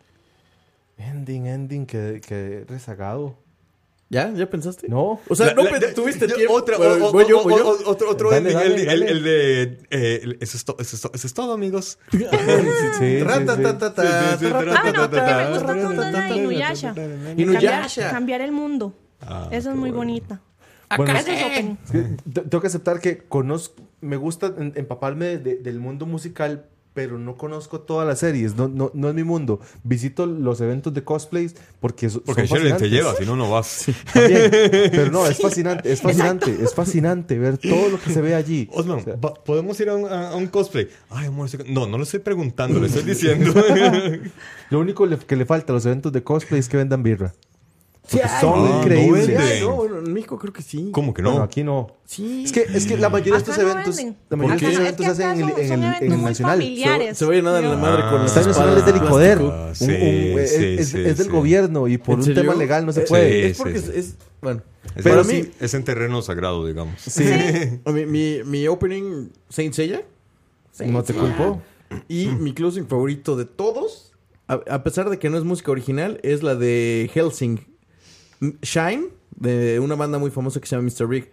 Ending, ending, que, que rezagado. ¿Ya? ¿Ya pensaste? No. O sea, La- no la- tuviste yo- tiempo. Otra, Bueno, o- voy yo, voy yo. o- otro, otro Dale, ending, dale, el, dale. el- el de... eh, el- eso, es to- eso, es to- eso es todo, amigos. Sí, sí, me gusta toda la Inuyasha. Inuyasha. Cambiar, el mundo. Ah, Esa es muy bonita. Bueno, es tengo que aceptar que conozco, me gusta empaparme de- del mundo musical, pero no conozco todas las series, no, no, no es mi mundo. Visito los eventos de cosplays porque, so- Porque Sheryl te lleva, si no, no vas. También, pero no, es fascinante, es fascinante, es fascinante ver todo lo que se ve allí. Osman, O sea, va- ¿podemos ir a un, a- un cosplay? Ay, amor, no, no lo estoy preguntando, le estoy diciendo. lo único que le falta a los eventos de cosplay es que vendan birra. Son no, no increíbles. venden. Ay, no, bueno, en México creo que sí. ¿Cómo que no? Bueno, aquí no. Sí. Es que, es que la mayoría de estos no eventos, venden. la mayoría de qué? estos Es eventos que se hacen en el, en el- eventos en el nacional. familiares. Se va a llenar de la madre Ah. con Estadio Nacional es del Icoder. Ah, es, sí, es- sí, es del gobierno y por ¿En un serio? tema legal no se Eh, puede. Es porque sí, es, sí. es- bueno. Es, Para en- mí, es en terreno sagrado, digamos. Sí, a mi, mi opening Saint Seiya no te culpo. y mi closing favorito de todos, a, a pesar de que no es música original, es la de Helsing Shine, de una banda muy famosa que se llama Mr. Big.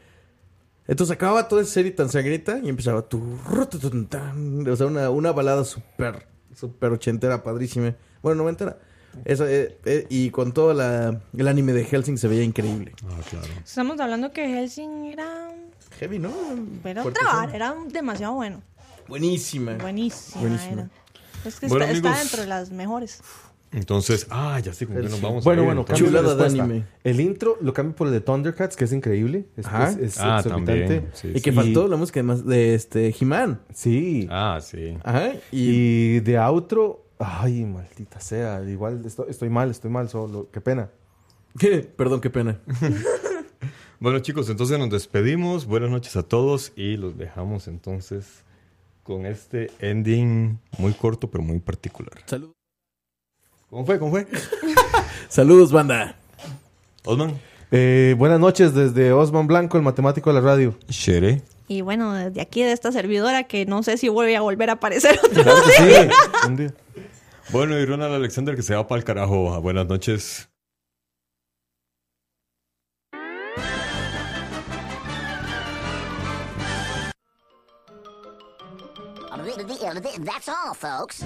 Entonces acababa toda esa serie tan sangrienta y empezaba tu o sea, una, una balada súper, súper ochentera, padrísima. Bueno, noventera. Esa, eh, eh, y con todo la, el anime de Helsing se veía increíble. Ah, claro. Estamos hablando que Helsing era, Heavy, ¿no? era vara, sí. era demasiado bueno. Buenísima. Buenísima Buenísima. era. Es que Bueno, está, está de las mejores. Entonces, ah, ya sé con qué nos vamos bueno, a ir, bueno, de Chulada de anime. El intro lo cambio por el de Thundercats, que es increíble. Es, Ajá. es- es Ah, exorbitante. también, sí, Y que faltó la música más de este He-Man. Sí. Ah, sí. Ajá. Y, Y de outro, ay, maldita sea. Igual estoy, estoy mal, estoy mal solo. Qué pena. ¿Qué? Perdón, qué pena. Bueno, chicos, entonces nos despedimos. Buenas noches a todos y los dejamos entonces con este ending muy corto pero muy particular. Saludos. ¿Cómo fue? ¿Cómo fue? Saludos, banda. Osman. Eh, buenas noches desde Osman Blanco, el matemático de la radio. Shere. Y bueno, desde aquí de esta servidora que no sé si voy a volver a aparecer otra Claro que vez. sí. Un día. Bueno, y Ronald Alexander que se va para el carajo. Buenas noches. That's all, folks.